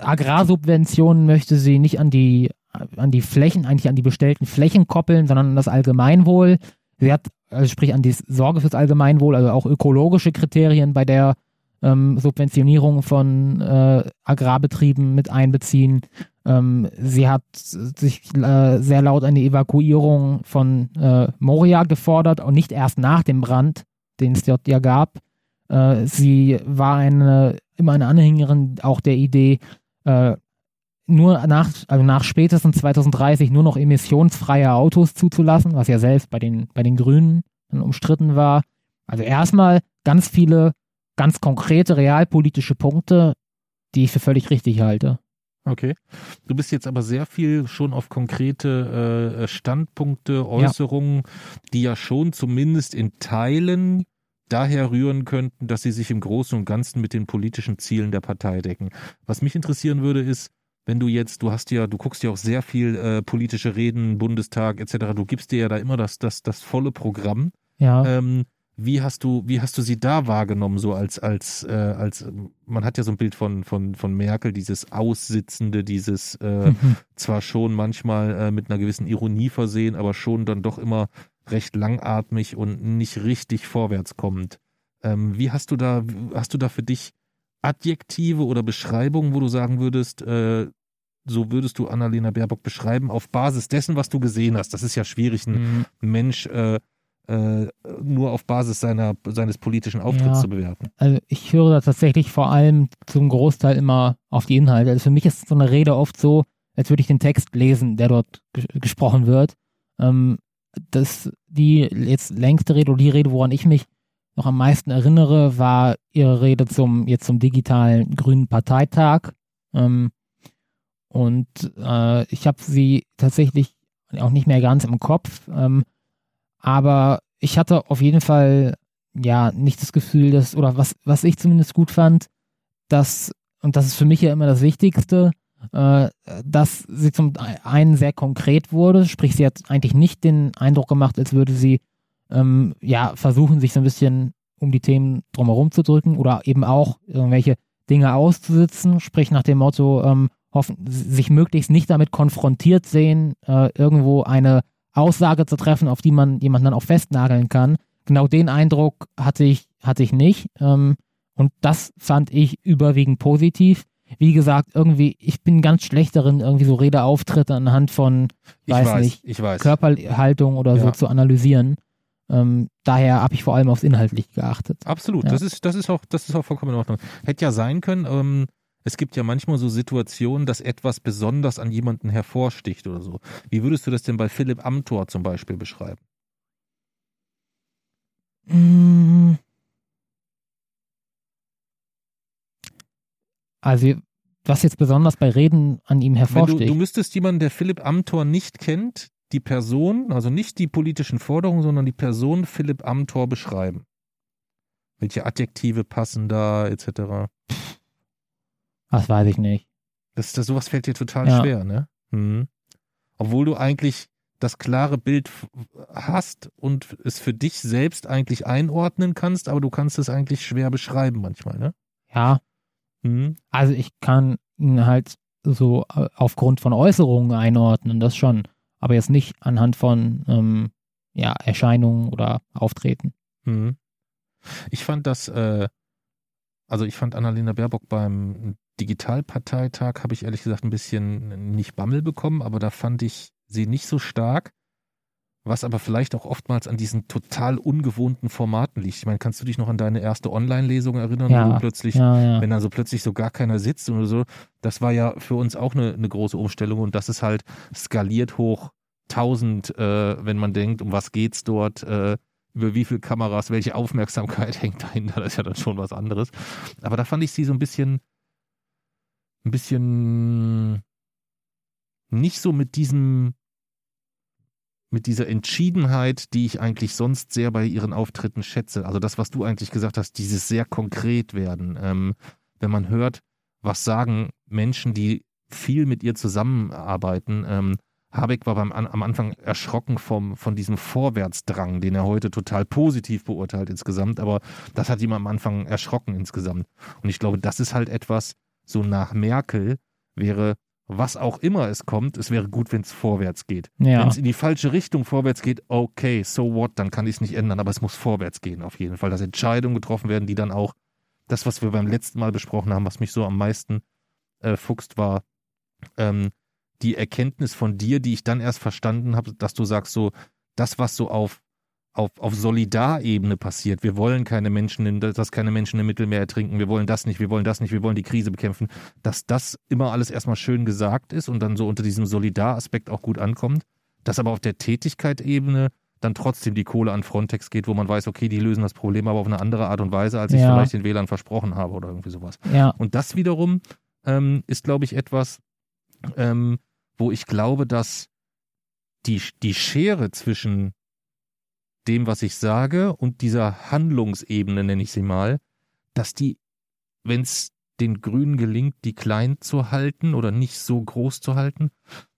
Agrarsubventionen möchte sie nicht an die, an die Flächen, eigentlich an die bestellten Flächen koppeln, sondern an das Allgemeinwohl. Sie hat, also sprich an die Sorge fürs Allgemeinwohl, also auch ökologische Kriterien bei der ähm, Subventionierung von äh, Agrarbetrieben mit einbeziehen. Ähm, sie hat sich äh, sehr laut eine Evakuierung von äh, Moria gefordert und nicht erst nach dem Brand, den es dort ja gab. Äh, sie war eine immer eine Anhängerin auch der Idee, äh, nur nach, also nach spätestens 2030 nur noch emissionsfreie Autos zuzulassen, was ja selbst bei den, bei den Grünen dann umstritten war. Also erstmal ganz viele ganz konkrete realpolitische Punkte, die ich für völlig richtig halte. Okay. Du bist jetzt aber sehr viel schon auf konkrete äh, Standpunkte, Äußerungen, ja. die ja schon zumindest in Teilen daher rühren könnten, dass sie sich im Großen und Ganzen mit den politischen Zielen der Partei decken. Was mich interessieren würde, ist, wenn du jetzt, du hast ja, du guckst ja auch sehr viel äh, politische Reden, Bundestag etc., du gibst dir ja da immer das, das, das volle Programm. Ja. Ähm, wie hast du, wie hast du sie da wahrgenommen, so als, als, äh, als, man hat ja so ein Bild von, von, von Merkel, dieses Aussitzende, dieses äh, mhm. zwar schon manchmal äh, mit einer gewissen Ironie versehen, aber schon dann doch immer recht langatmig und nicht richtig vorwärts kommend. Ähm, wie hast du da, hast du da für dich Adjektive oder Beschreibungen, wo du sagen würdest, äh, so würdest du Annalena Baerbock beschreiben, auf Basis dessen, was du gesehen hast? Das ist ja schwierig, ein mhm. Mensch äh, äh, nur auf Basis seiner, seines politischen Auftritts ja, zu bewerten. Also ich höre da tatsächlich vor allem zum Großteil immer auf die Inhalte. Also für mich ist so eine Rede oft so, als würde ich den Text lesen, der dort ges gesprochen wird. Ähm, das, die jetzt längste Rede oder die Rede, woran ich mich noch am meisten erinnere, war ihre Rede zum jetzt zum digitalen Grünen Parteitag. Ähm, und äh, ich habe sie tatsächlich auch nicht mehr ganz im Kopf. Ähm, aber ich hatte auf jeden Fall ja nicht das Gefühl, dass, oder was, was ich zumindest gut fand, dass, und das ist für mich ja immer das Wichtigste, dass sie zum einen sehr konkret wurde, sprich, sie hat eigentlich nicht den Eindruck gemacht, als würde sie ähm, ja versuchen, sich so ein bisschen um die Themen drumherum zu drücken oder eben auch irgendwelche Dinge auszusitzen, sprich nach dem Motto, ähm, hoffen, sich möglichst nicht damit konfrontiert sehen, äh, irgendwo eine Aussage zu treffen, auf die man jemanden dann auch festnageln kann. Genau den Eindruck hatte ich, hatte ich nicht. Ähm, und das fand ich überwiegend positiv. Wie gesagt, irgendwie, ich bin ganz schlecht darin, irgendwie so Redeauftritte anhand von, ich weiß, weiß nicht, weiß. Körperhaltung oder ja. so zu analysieren. Ähm, daher habe ich vor allem aufs Inhaltliche geachtet. Absolut, ja. das ist, das ist auch, das ist auch vollkommen in Ordnung. Hätte ja sein können, ähm, es gibt ja manchmal so Situationen, dass etwas besonders an jemanden hervorsticht oder so. Wie würdest du das denn bei Philipp Amthor zum Beispiel beschreiben? Mm. Also, was jetzt besonders bei Reden an ihm hervorsticht. Du, du, müsstest jemanden, der Philipp Amthor nicht kennt, die Person, also nicht die politischen Forderungen, sondern die Person Philipp Amthor beschreiben. Welche Adjektive passen da, etc. Das weiß ich nicht. Das, das, sowas fällt dir total ja. schwer, ne? Mhm. Obwohl du eigentlich das klare Bild hast und es für dich selbst eigentlich einordnen kannst, aber du kannst es eigentlich schwer beschreiben manchmal, ne? Ja. Mhm. Also ich kann ihn halt so äh, aufgrund von Äußerungen einordnen, das schon. Aber jetzt nicht anhand von ähm, ja, Erscheinungen oder Auftreten. Mhm. Ich fand das, äh, also ich fand Annalena Baerbock beim Digitalparteitag habe ich ehrlich gesagt ein bisschen nicht Bammel bekommen, aber da fand ich sie nicht so stark. Was aber vielleicht auch oftmals an diesen total ungewohnten Formaten liegt. Ich meine, kannst du dich noch an deine erste Online-Lesung erinnern, ja, wo plötzlich, ja, ja. wenn dann so plötzlich so gar keiner sitzt oder so, das war ja für uns auch eine, eine große Umstellung und das ist halt skaliert hoch 1000, äh, wenn man denkt, um was geht's dort, äh, über wie viele Kameras, welche Aufmerksamkeit hängt dahinter, das ist ja dann schon was anderes. Aber da fand ich sie so ein bisschen, ein bisschen nicht so mit diesem, mit dieser Entschiedenheit, die ich eigentlich sonst sehr bei ihren Auftritten schätze. Also das, was du eigentlich gesagt hast, dieses sehr konkret werden. Ähm, wenn man hört, was sagen Menschen, die viel mit ihr zusammenarbeiten. Ähm, Habeck war beim, am Anfang erschrocken vom, von diesem Vorwärtsdrang, den er heute total positiv beurteilt insgesamt, aber das hat ihm am Anfang erschrocken insgesamt. Und ich glaube, das ist halt etwas, so nach Merkel wäre, was auch immer es kommt, es wäre gut, wenn es vorwärts geht. Ja. Wenn es in die falsche Richtung vorwärts geht, okay, so what, dann kann ich es nicht ändern, aber es muss vorwärts gehen auf jeden Fall, dass Entscheidungen getroffen werden, die dann auch, das, was wir beim letzten Mal besprochen haben, was mich so am meisten äh, fuchst, war ähm, die Erkenntnis von dir, die ich dann erst verstanden habe, dass du sagst, so, das, was so auf auf, auf Solidarebene passiert. Wir wollen keine Menschen, in, dass keine Menschen im Mittelmeer ertrinken. Wir wollen das nicht, wir wollen das nicht, wir wollen die Krise bekämpfen. Dass das immer alles erstmal schön gesagt ist und dann so unter diesem Solidaraspekt auch gut ankommt. Dass aber auf der Tätigkeitsebene dann trotzdem die Kohle an Frontex geht, wo man weiß, okay, die lösen das Problem aber auf eine andere Art und Weise, als ich Ja. vielleicht den Wählern versprochen habe oder irgendwie sowas. Ja, Und das wiederum ähm, ist, glaube ich, etwas, ähm, wo ich glaube, dass die, die Schere zwischen dem, was ich sage und dieser Handlungsebene, nenne ich sie mal, dass die, wenn es den Grünen gelingt, die klein zu halten oder nicht so groß zu halten,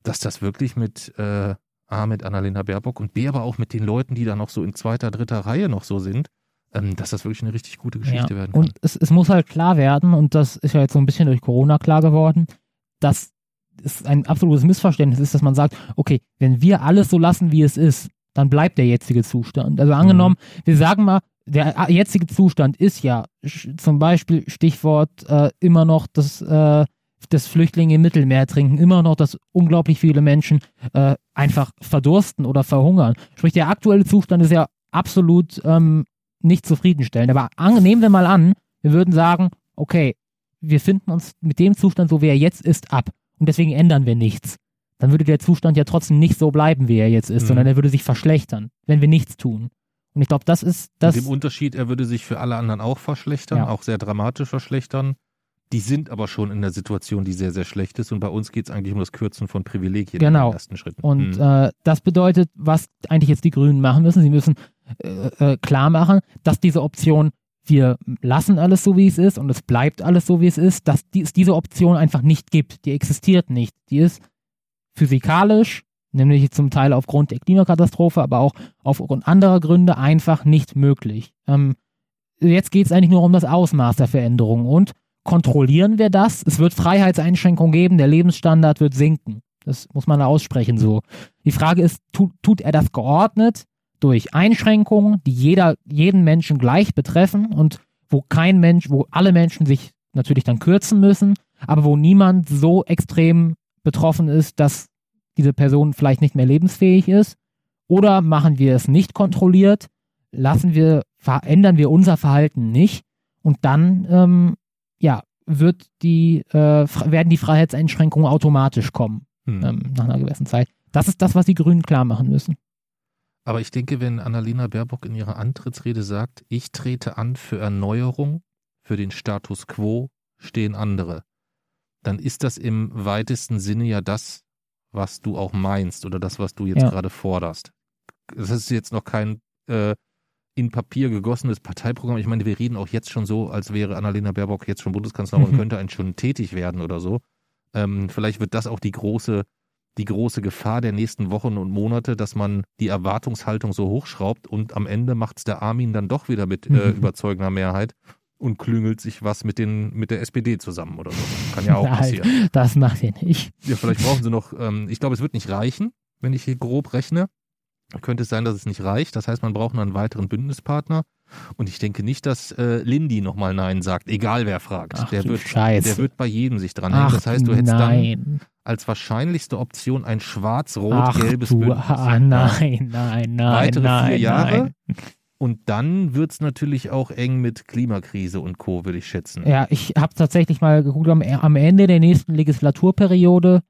dass das wirklich mit äh, A, mit Annalena Baerbock und B, aber auch mit den Leuten, die da noch so in zweiter, dritter Reihe noch so sind, ähm, dass das wirklich eine richtig gute Geschichte ja. werden kann. Und es, es muss halt klar werden, und das ist ja jetzt so ein bisschen durch Corona klar geworden, dass es ein absolutes Missverständnis ist, dass man sagt, okay, wenn wir alles so lassen, wie es ist, dann bleibt der jetzige Zustand. Also angenommen, wir sagen mal, der jetzige Zustand ist ja zum Beispiel Stichwort äh, immer noch das, äh, das Flüchtlinge im Mittelmeer trinken, immer noch, dass unglaublich viele Menschen äh, einfach verdursten oder verhungern. Sprich, der aktuelle Zustand ist ja absolut ähm, nicht zufriedenstellend. Aber an, nehmen wir mal an, wir würden sagen, okay, wir finden uns mit dem Zustand, so wie er jetzt ist, ab. Und deswegen ändern wir nichts. Dann würde der Zustand ja trotzdem nicht so bleiben, wie er jetzt ist, Mhm. sondern er würde sich verschlechtern, wenn wir nichts tun. Und ich glaube, das ist das. Mit dem Unterschied, er würde sich für alle anderen auch verschlechtern, Ja. auch sehr dramatisch verschlechtern. Die sind aber schon in einer Situation, die sehr, sehr schlecht ist. Und bei uns geht es eigentlich um das Kürzen von Privilegien Genau. den ersten Schritten. Und Mhm. äh, das bedeutet, was eigentlich jetzt die Grünen machen müssen, sie müssen äh, äh, klar machen, dass diese Option, wir lassen alles so, wie es ist und es bleibt alles so, wie es ist, dass es diese Option einfach nicht gibt. Die existiert nicht. Die ist physikalisch, nämlich zum Teil aufgrund der Klimakatastrophe, aber auch aufgrund anderer Gründe einfach nicht möglich. Ähm, jetzt geht es eigentlich nur um das Ausmaß der Veränderung und kontrollieren wir das? Es wird Freiheitseinschränkungen geben, der Lebensstandard wird sinken. Das muss man aussprechen so. Die Frage ist, tut, tut er das geordnet durch Einschränkungen, die jeder, jeden Menschen gleich betreffen und wo kein Mensch, wo alle Menschen sich natürlich dann kürzen müssen, aber wo niemand so extrem betroffen ist, dass diese Person vielleicht nicht mehr lebensfähig ist? Oder machen wir es nicht kontrolliert, lassen wir, verändern wir unser Verhalten nicht und dann, ähm, ja, wird die, äh, werden die Freiheitseinschränkungen automatisch kommen Mhm. ähm, nach einer gewissen Zeit. Das ist das, was die Grünen klar machen müssen. Aber ich denke, wenn Annalena Baerbock in ihrer Antrittsrede sagt, ich trete an für Erneuerung, für den Status quo stehen andere, dann ist das im weitesten Sinne ja das, was du auch meinst oder das, was du jetzt Ja. gerade forderst. Es ist jetzt noch kein äh, in Papier gegossenes Parteiprogramm. Ich meine, wir reden auch jetzt schon so, als wäre Annalena Baerbock jetzt schon Bundeskanzlerin und Mhm. könnte einen schon tätig werden oder so. Ähm, vielleicht wird das auch die große die große Gefahr der nächsten Wochen und Monate, dass man die Erwartungshaltung so hochschraubt und am Ende macht's der Armin dann doch wieder mit äh, Mhm. überzeugender Mehrheit und klüngelt sich was mit, den, mit der SPD zusammen oder so. Kann ja auch Nein. passieren. Das macht ihr nicht. Ja, vielleicht brauchen sie noch, ähm, ich glaube, es wird nicht reichen, wenn ich hier grob rechne. Könnte es sein, dass es nicht reicht. Das heißt, man braucht noch einen weiteren Bündnispartner. Und ich denke nicht, dass äh, Lindy nochmal Nein sagt, egal wer fragt. Ach der, wird, Scheiße. der wird bei jedem sich dranhängen. Ach, Das heißt, du hättest dann nein. als wahrscheinlichste Option ein schwarz-rot-gelbes Bündnis. ah, nein, nein, nein, Weitere nein, vier Jahre. nein. Und dann wird's natürlich auch eng mit Klimakrise und Co., würde ich schätzen. Ja, ich habe tatsächlich mal geguckt, am, am Ende der nächsten Legislaturperiode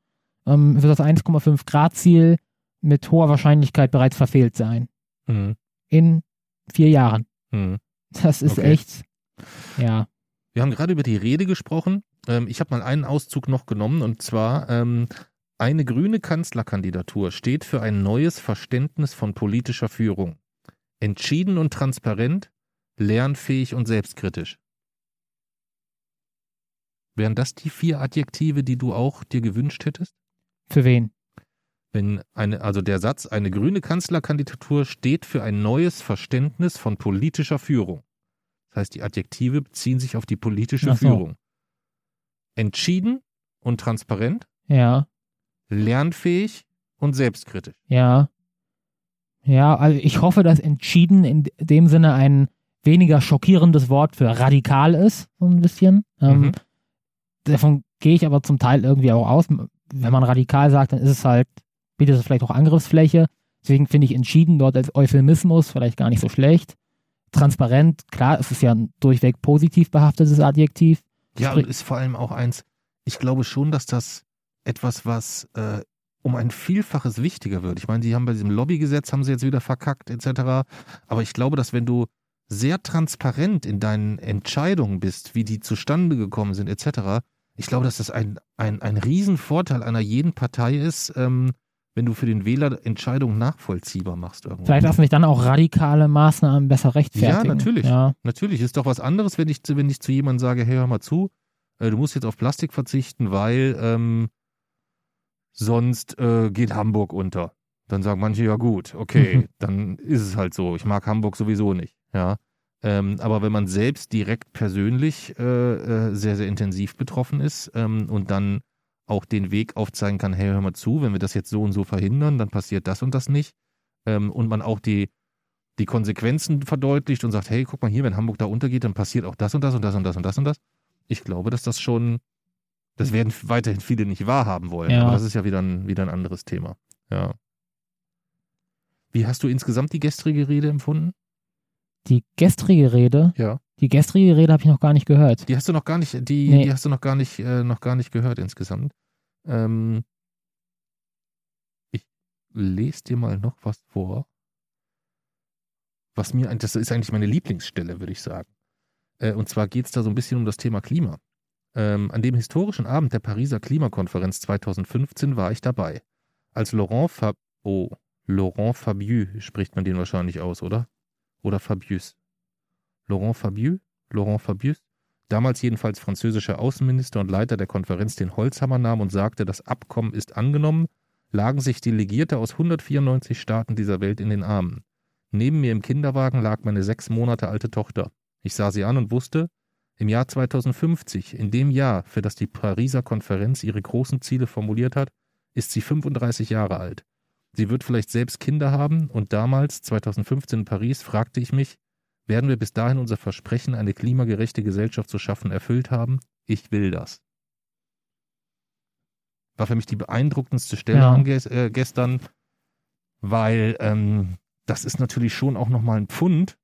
ähm, wird das 1,5 Grad Ziel mit hoher Wahrscheinlichkeit bereits verfehlt sein. Mhm. In vier Jahren. Mhm. Das ist Okay. echt, ja. Wir haben gerade über die Rede gesprochen. Ähm, ich habe mal einen Auszug noch genommen und zwar ähm, eine grüne Kanzlerkandidatur steht für ein neues Verständnis von politischer Führung. Entschieden und transparent, lernfähig und selbstkritisch. Wären das die vier Adjektive, die du auch dir gewünscht hättest? Für wen? Wenn eine, also der Satz, eine grüne Kanzlerkandidatur steht für ein neues Verständnis von politischer Führung. Das heißt, die Adjektive beziehen sich auf die politische so. Führung. Entschieden und transparent, Ja, lernfähig und selbstkritisch. ja. Ja, also ich hoffe, dass entschieden in dem Sinne ein weniger schockierendes Wort für radikal ist, so ein bisschen. Ähm, Mhm. Davon gehe ich aber zum Teil irgendwie auch aus. Wenn man radikal sagt, dann ist es halt, bietet es vielleicht auch Angriffsfläche. Deswegen finde ich entschieden dort als Euphemismus vielleicht gar nicht so schlecht. Transparent, klar, es ist ja ein durchweg positiv behaftetes Adjektiv. Ja, und ist vor allem auch eins, ich glaube schon, dass das etwas, was äh, um ein Vielfaches wichtiger wird. Ich meine, sie haben bei diesem Lobbygesetz haben sie jetzt wieder verkackt etc. Aber ich glaube, dass wenn du sehr transparent in deinen Entscheidungen bist, wie die zustande gekommen sind etc., ich glaube, dass das ein, ein, ein Riesenvorteil einer jeden Partei ist, ähm, wenn du für den Wähler Entscheidungen nachvollziehbar machst. Irgendwo. Vielleicht lassen sich dann auch radikale Maßnahmen besser rechtfertigen. Ja, natürlich. Ja. Natürlich. Ist doch was anderes, wenn ich, wenn ich zu jemandem sage, hey, hör mal zu, äh, du musst jetzt auf Plastik verzichten, weil ähm, sonst äh, geht Hamburg unter. Dann sagen manche, ja gut, okay, dann ist es halt so. Ich mag Hamburg sowieso nicht. Ja. Ähm, aber wenn man selbst direkt persönlich äh, äh, sehr, sehr intensiv betroffen ist ähm, und dann auch den Weg aufzeigen kann, hey, hör mal zu, wenn wir das jetzt so und so verhindern, dann passiert das und das nicht. Ähm, und man auch die, die Konsequenzen verdeutlicht und sagt, hey, guck mal hier, wenn Hamburg da untergeht, dann passiert auch das und das und das und das und das und das. Ich glaube, dass das schon, das werden weiterhin viele nicht wahrhaben wollen. Ja. Aber das ist ja wieder ein, wieder ein anderes Thema. Ja. Wie hast du insgesamt die gestrige Rede empfunden? Die gestrige Rede, Ja. die gestrige Rede habe ich noch gar nicht gehört. Die hast du noch gar nicht, die, Nee. die hast du noch gar nicht, äh, noch gar nicht gehört insgesamt. Ähm, ich lese dir mal noch was vor. Was mir, das ist eigentlich meine Lieblingsstelle, würde ich sagen. Äh, und zwar geht es da so ein bisschen um das Thema Klima. Ähm, an dem historischen Abend der Pariser Klimakonferenz 2015 war ich dabei. Als Laurent Fab oh, Laurent Fabius spricht man den wahrscheinlich aus, oder? Oder Fabius? Laurent Fabius? Laurent Fabius? damals jedenfalls französischer Außenminister und Leiter der Konferenz, den Holzhammer nahm und sagte, das Abkommen ist angenommen, lagen sich Delegierte aus 194 Staaten dieser Welt in den Armen. Neben mir im Kinderwagen lag meine sechs Monate alte Tochter. Ich sah sie an und wusste, im Jahr 2050, in dem Jahr, für das die Pariser Konferenz ihre großen Ziele formuliert hat, ist sie 35 Jahre alt. Sie wird vielleicht selbst Kinder haben und damals, 2015 in Paris, fragte ich mich, werden wir bis dahin unser Versprechen, eine klimagerechte Gesellschaft zu schaffen, erfüllt haben? Ich will das. War für mich die beeindruckendste Stelle Ja. ges äh, gestern, weil ähm, das ist natürlich schon auch nochmal ein Pfund,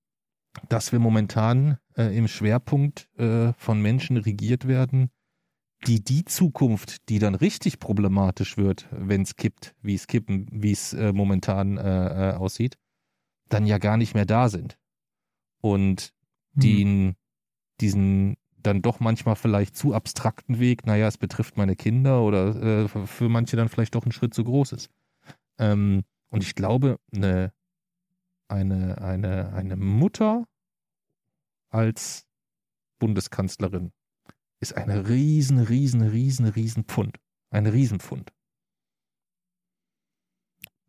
dass wir momentan äh, im Schwerpunkt äh, von Menschen regiert werden, die die Zukunft, die dann richtig problematisch wird, wenn es kippt, wie es kippen, wie es äh, momentan äh, äh, aussieht, dann ja gar nicht mehr da sind. Und Hm. den, diesen dann doch manchmal vielleicht zu abstrakten Weg, naja, es betrifft meine Kinder oder äh, für- für manche dann vielleicht doch ein Schritt zu groß ist. Ähm, und ich glaube, eine, eine, eine, eine Mutter als Bundeskanzlerin ist eine riesen, riesen, riesen, riesen Pfund. Ein Riesenpfund.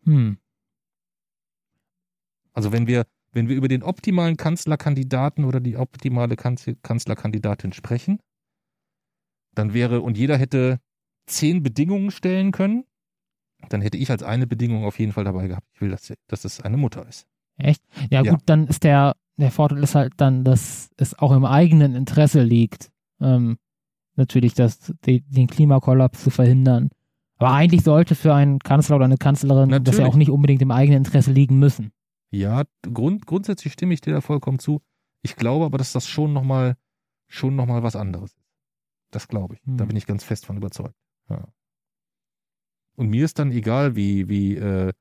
Hm. Also wenn wir, wenn wir über den optimalen Kanzlerkandidaten oder die optimale Kanz- Kanzlerkandidatin sprechen, dann wäre, und jeder hätte zehn Bedingungen stellen können, dann hätte ich als eine Bedingung auf jeden Fall dabei gehabt, ich will, dass, dass es eine Mutter ist. Echt? Ja, Ja. gut, dann ist der, der Vorteil ist halt dann, dass es auch im eigenen Interesse liegt, ähm, natürlich das, die, den Klimakollaps zu verhindern. Aber eigentlich sollte für einen Kanzler oder eine Kanzlerin das ja Natürlich. auch nicht unbedingt im eigenen Interesse liegen müssen. Ja, grund, grundsätzlich stimme ich dir da vollkommen zu. Ich glaube aber, dass das schon nochmal schon noch mal was anderes ist. Das glaube ich. Da Hm. bin ich ganz fest von überzeugt. Ja. Und mir ist dann egal, wie, wie äh,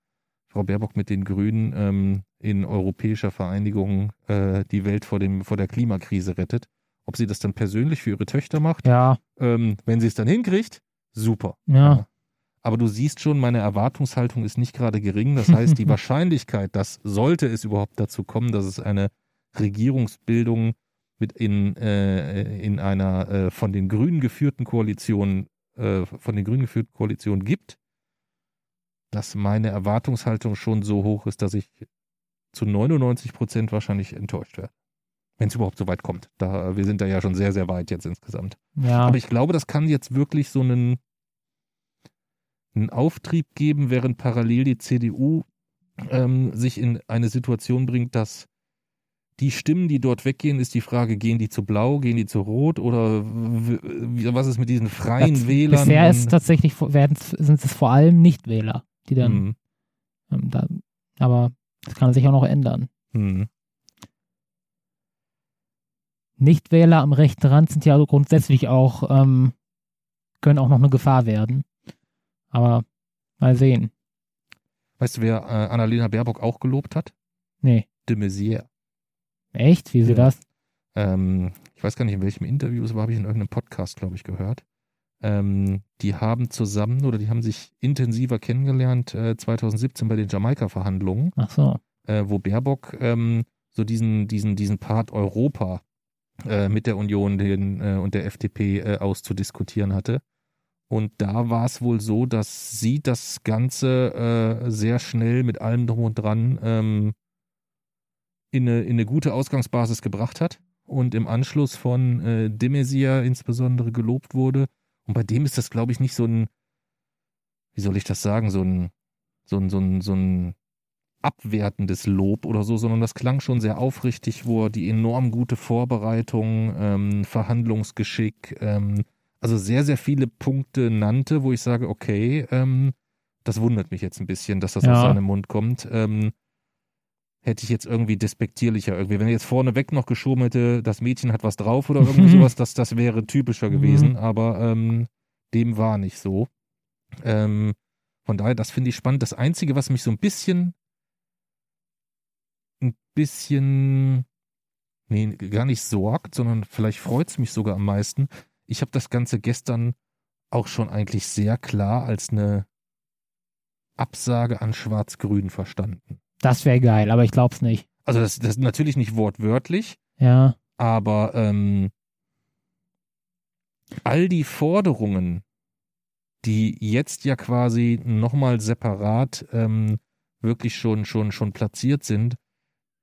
Frau Baerbock mit den Grünen ähm, in europäischer Vereinigung äh, die Welt vor, dem, vor der Klimakrise rettet. Ob sie das dann persönlich für ihre Töchter macht, Ja, ähm, wenn sie es dann hinkriegt, super. ja, Aber du siehst schon, meine Erwartungshaltung ist nicht gerade gering. Das heißt, die Wahrscheinlichkeit, dass sollte es überhaupt dazu kommen, dass es eine Regierungsbildung mit in, äh, in einer äh, von den Grünen geführten Koalition, äh, von den Grünen geführten Koalition gibt, dass meine Erwartungshaltung schon so hoch ist, dass ich zu 99 Prozent wahrscheinlich enttäuscht werde. Wenn es überhaupt so weit kommt. Da, wir sind da ja schon sehr, sehr weit jetzt insgesamt. ja. Aber ich glaube, das kann jetzt wirklich so einen, einen Auftrieb geben, während parallel die CDU ähm, sich in eine Situation bringt, dass die Stimmen, die dort weggehen, ist die Frage, gehen die zu blau, gehen die zu rot oder was ist mit diesen freien Das- Wählern? Bisher ist tatsächlich, werden, sind es vor allem Nichtwähler, die dann, Hm, ähm, da, aber das kann sich auch noch ändern. hm. Nichtwähler am rechten Rand sind ja grundsätzlich auch, ähm, können auch noch eine Gefahr werden. Aber Mal sehen. Weißt du, wer äh, Annalena Baerbock auch gelobt hat? Nee. De Maizière. Echt? Wieso Ja. das? Ähm, ich weiß gar nicht, in welchem Interview es war, habe ich in irgendeinem Podcast, glaube ich, gehört. Ähm, die haben zusammen oder die haben sich intensiver kennengelernt äh, 2017 bei den Jamaika-Verhandlungen, Ach so. äh, wo Baerbock ähm, so diesen, diesen, diesen Part Europa äh, mit der Union den, äh, und der FDP äh, auszudiskutieren hatte. Und da war es wohl so, dass sie das Ganze äh, sehr schnell mit allem drum und dran ähm, in, eine, in eine gute Ausgangsbasis gebracht hat und im Anschluss von äh, de Maizière insbesondere gelobt wurde. Und bei dem ist das, glaube ich, nicht so ein, wie soll ich das sagen, so ein, so ein, so ein, so ein abwertendes Lob oder so, sondern das klang schon sehr aufrichtig, wo er die enorm gute Vorbereitung, ähm, Verhandlungsgeschick, ähm, also sehr, sehr viele Punkte nannte, wo ich sage, okay, ähm, das wundert mich jetzt ein bisschen, dass das Ja. aus seinem Mund kommt. Ähm, hätte ich jetzt irgendwie despektierlicher irgendwie. Wenn er jetzt vorneweg noch geschoben hätte, das Mädchen hat was drauf oder irgendwie sowas, das, das wäre typischer gewesen, Mhm. aber ähm, dem war nicht so. Ähm, von daher, das finde ich spannend. Das Einzige, was mich so ein bisschen, ein bisschen, nee, gar nicht sorgt, sondern vielleicht freut es mich sogar am meisten. Ich habe das Ganze gestern auch schon eigentlich sehr klar als eine Absage an Schwarz-Grün verstanden. Das wäre geil, aber ich glaub's nicht. Also das, das ist natürlich nicht wortwörtlich, Ja. aber ähm, all die Forderungen, die jetzt ja quasi nochmal separat ähm, wirklich schon, schon, schon platziert sind,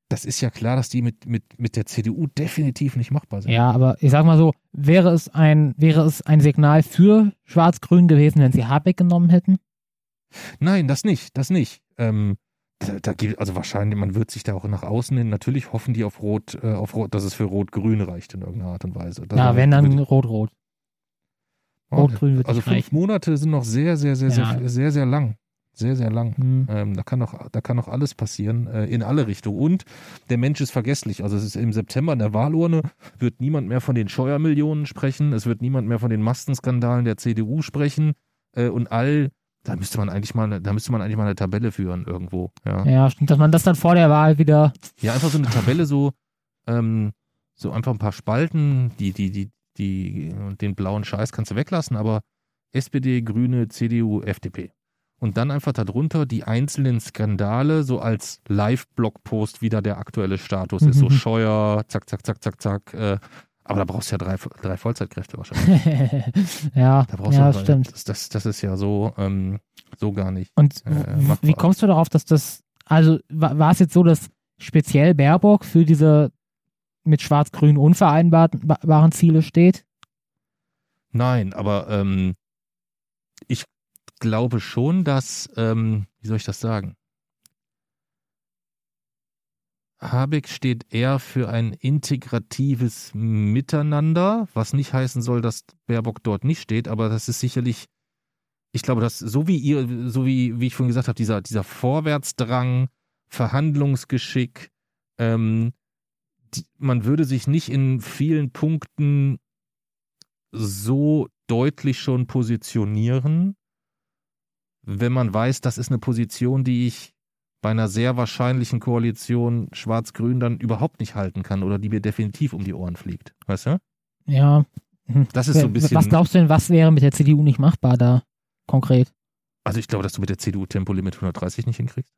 das ist ja klar, dass die mit, mit, mit der CDU definitiv nicht machbar sind. Ja, aber ich sag mal so, wäre es ein, wäre es ein Signal für Schwarz-Grün gewesen, wenn sie Habeck genommen hätten? Nein, das nicht, das nicht. Ähm, da, da gibt, also wahrscheinlich, man wird sich da auch nach außen hin, natürlich hoffen die auf Rot, äh, auf Rot, dass es für Rot-Grün reicht in irgendeiner Art und Weise. Das war- wenn dann Rot-Rot. Rot-Grün wird Also fünf reichen. Monate sind noch sehr, sehr, sehr, Ja. sehr, sehr, sehr lang. Sehr, sehr lang. Hm. Ähm, da, kann noch, da kann noch alles passieren, äh, in alle Richtungen. Und der Mensch ist vergesslich. Also es ist im September in der Wahlurne, wird niemand mehr von den Steuermillionen sprechen, es wird niemand mehr von den Mastenskandalen der CDU sprechen äh, und all, da müsste man eigentlich mal, da müsste man eigentlich mal eine Tabelle führen irgendwo. Ja, Ja, stimmt, dass man das dann vor der Wahl wieder. ja einfach so eine Tabelle, so, ähm, so einfach ein paar Spalten, die, die, die, die, den blauen Scheiß kannst du weglassen, aber SPD, Grüne, CDU, FDP. Und dann einfach darunter die einzelnen Skandale, so als Live-Blog-Post wieder der aktuelle Status ist. So Mhm. Scheuer, zack, zack, zack, zack, zack. Äh, aber da brauchst du ja drei, drei Vollzeitkräfte wahrscheinlich. ja, Da brauchst ja, du stimmt. Das, das, das ist ja so, ähm, so gar nicht. Und äh, wie kommst du darauf, dass das, also wa- war es jetzt so, dass speziell Baerbock für diese mit Schwarz-Grün unvereinbaren Ziele steht? Nein, aber ähm, ich glaube schon, dass, ähm, wie soll ich das sagen? Habeck steht eher für ein integratives Miteinander, was nicht heißen soll, dass Baerbock dort nicht steht, aber das ist sicherlich, ich glaube, dass so wie ihr, so wie, wie ich vorhin gesagt habe, dieser, dieser Vorwärtsdrang, Verhandlungsgeschick, ähm, die, man würde sich nicht in vielen Punkten so deutlich schon positionieren, wenn man weiß, das ist eine Position, die ich bei einer sehr wahrscheinlichen Koalition Schwarz-Grün dann überhaupt nicht halten kann oder die mir definitiv um die Ohren fliegt. Weißt du? Ja. Das ist so ein bisschen. Was glaubst du denn, was wäre mit der CDU nicht machbar da konkret? Also ich glaube, dass du mit der CDU Tempolimit 130 nicht hinkriegst.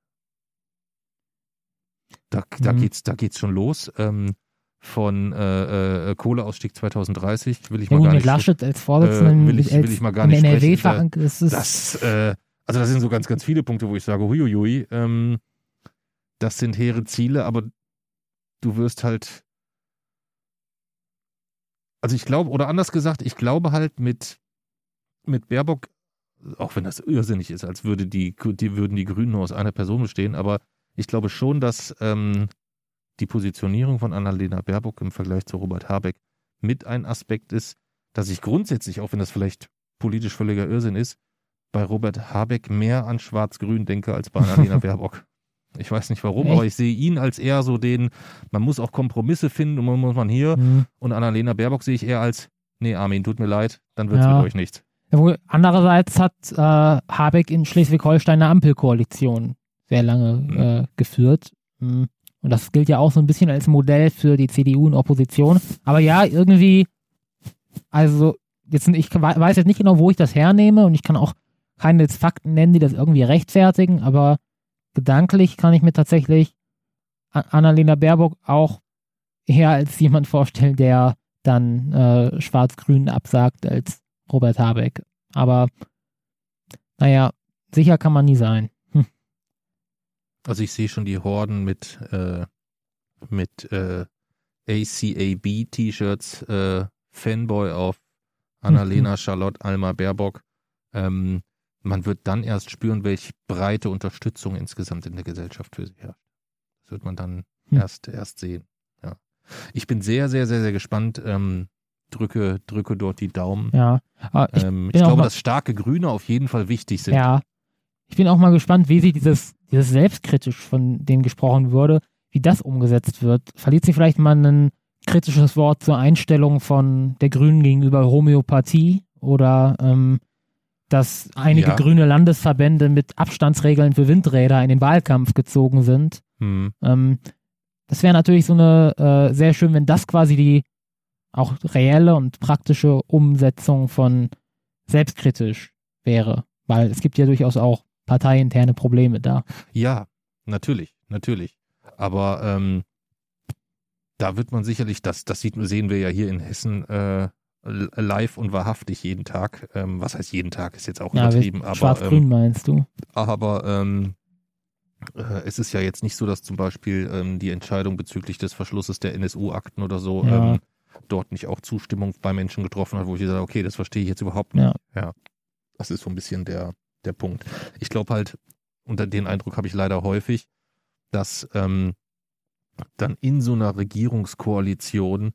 Da, da Mhm. geht's, da geht's schon los. Ähm, von äh, äh, Kohleausstieg 2030 will ich Ja, mal gut, gar mit nicht. Laschet als Vorsitzenden, äh, will ich- will ich mal gar nicht NRW sprechen, da- verankert, das ist, Das, äh, also das sind so ganz, ganz viele Punkte, wo ich sage, huiuiui, ähm, das sind hehre Ziele, aber du wirst halt, also ich glaube, oder anders gesagt, ich glaube halt mit, mit Baerbock, auch wenn das irrsinnig ist, als würde die, die würden die Grünen nur aus einer Person bestehen, aber ich glaube schon, dass ähm, die Positionierung von Annalena Baerbock im Vergleich zu Robert Habeck mit ein Aspekt ist, dass ich grundsätzlich, auch wenn das vielleicht politisch völliger Irrsinn ist, bei Robert Habeck mehr an Schwarz-Grün denke als bei Annalena Baerbock. Ich weiß nicht warum, Echt? aber ich sehe ihn als eher so den, man muss auch Kompromisse finden und man muss man hier. Hm. Und Annalena Baerbock sehe ich eher als, nee, Armin, tut mir leid, dann wird's Ja. mit euch nichts. Andererseits hat äh, Habeck in Schleswig-Holstein eine Ampelkoalition sehr lange Mhm. äh, geführt. Mm. Und das gilt ja auch so ein bisschen als Modell für die CDU in Opposition. Aber ja, irgendwie, also jetzt ich weiß jetzt nicht genau, wo ich das hernehme und ich kann auch keine jetzt Fakten nennen, die das irgendwie rechtfertigen, aber gedanklich kann ich mir tatsächlich Annalena Baerbock auch eher als jemand vorstellen, der dann äh, Schwarz-Grün absagt als Robert Habeck. Aber naja, sicher kann man nie sein. Hm. Also ich sehe schon die Horden mit, äh, mit äh, ACAB-T-Shirts, äh, Fanboy auf Annalena, Charlotte, Alma, Baerbock. Ähm, man wird dann erst spüren, welche breite Unterstützung insgesamt in der Gesellschaft für sie herrscht. Das wird man dann Hm. erst, erst sehen. Ja. Ich bin sehr, sehr, sehr, sehr gespannt. Ähm, drücke, drücke dort die Daumen. Ja, aber ich, ähm, ich glaube, dass starke Grüne auf jeden Fall wichtig sind. ja, ich bin auch mal gespannt, wie sich dieses, dieses selbstkritisch von denen gesprochen wurde, wie das umgesetzt wird. Verliert sie vielleicht mal ein kritisches Wort zur Einstellung von der Grünen gegenüber Homöopathie oder ähm, dass einige Ja. grüne Landesverbände mit Abstandsregeln für Windräder in den Wahlkampf gezogen sind. Hm. Ähm, das wäre natürlich so eine äh, sehr schön, wenn das quasi die auch reelle und praktische Umsetzung von selbstkritisch wäre, weil es gibt ja durchaus auch parteiinterne Probleme da. Ja, natürlich, natürlich. Aber ähm, da wird man sicherlich, das, das sieht, sehen wir ja hier in Hessen äh, live und wahrhaftig jeden Tag. Ähm, was heißt jeden Tag, ist jetzt auch Ja, übertrieben, aber, Schwarz-Grün ähm, meinst du? aber ähm, äh, es ist ja jetzt nicht so, dass zum Beispiel ähm, die Entscheidung bezüglich des Verschlusses der NSU-Akten oder so Ja. ähm, dort nicht auch Zustimmung bei Menschen getroffen hat, wo ich gesagt habe, okay, das verstehe ich jetzt überhaupt nicht. Ja. ja. Das ist so ein bisschen der, der Punkt. Ich glaube halt, unter den Eindruck habe ich leider häufig, dass ähm, dann in so einer Regierungskoalition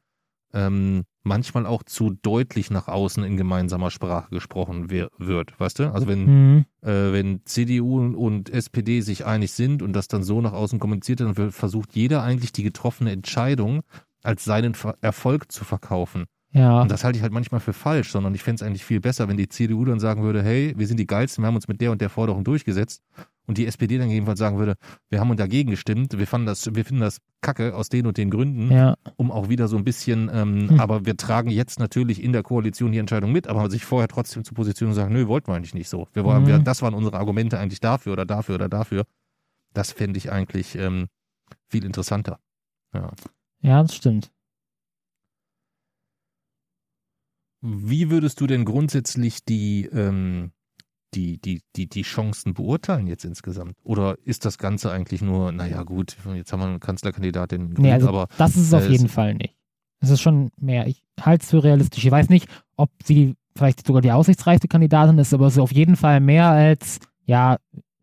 ähm, manchmal auch zu deutlich nach außen in gemeinsamer Sprache gesprochen wird, weißt du? Also wenn Mhm. äh, wenn CDU und SPD sich einig sind und das dann so nach außen kommuniziert, dann wird- versucht jeder eigentlich die getroffene Entscheidung als seinen Erfolg zu verkaufen. Ja, Und das halte ich halt manchmal für falsch, sondern ich fände es eigentlich viel besser, wenn die CDU dann sagen würde, hey, wir sind die Geilsten, wir haben uns mit der und der Forderung durchgesetzt. Und die SPD dann jedenfalls sagen würde, wir haben uns dagegen gestimmt, wir fanden das, wir finden das kacke aus den und den Gründen, ja, um auch wieder so ein bisschen, ähm, Hm. aber wir tragen jetzt natürlich in der Koalition die Entscheidung mit, aber sich vorher trotzdem zu positionieren und sagen, nö, wollten wir eigentlich nicht so. Wir wollen, Mhm. wir, das waren unsere Argumente eigentlich dafür oder dafür oder dafür. Das fände ich eigentlich ähm, viel interessanter. Ja. ja, das stimmt. Wie würdest du denn grundsätzlich die, ähm, die, die, die, die Chancen beurteilen jetzt insgesamt? Oder ist das Ganze eigentlich nur, naja gut, jetzt haben wir einen Kanzlerkandidatin, Nee, also aber das ist es auf äh, jeden Fall nicht. Es ist schon mehr. Ich halte es für realistisch. Ich weiß nicht, ob sie vielleicht sogar die aussichtsreichste Kandidatin ist, aber es ist auf jeden Fall mehr als, ja,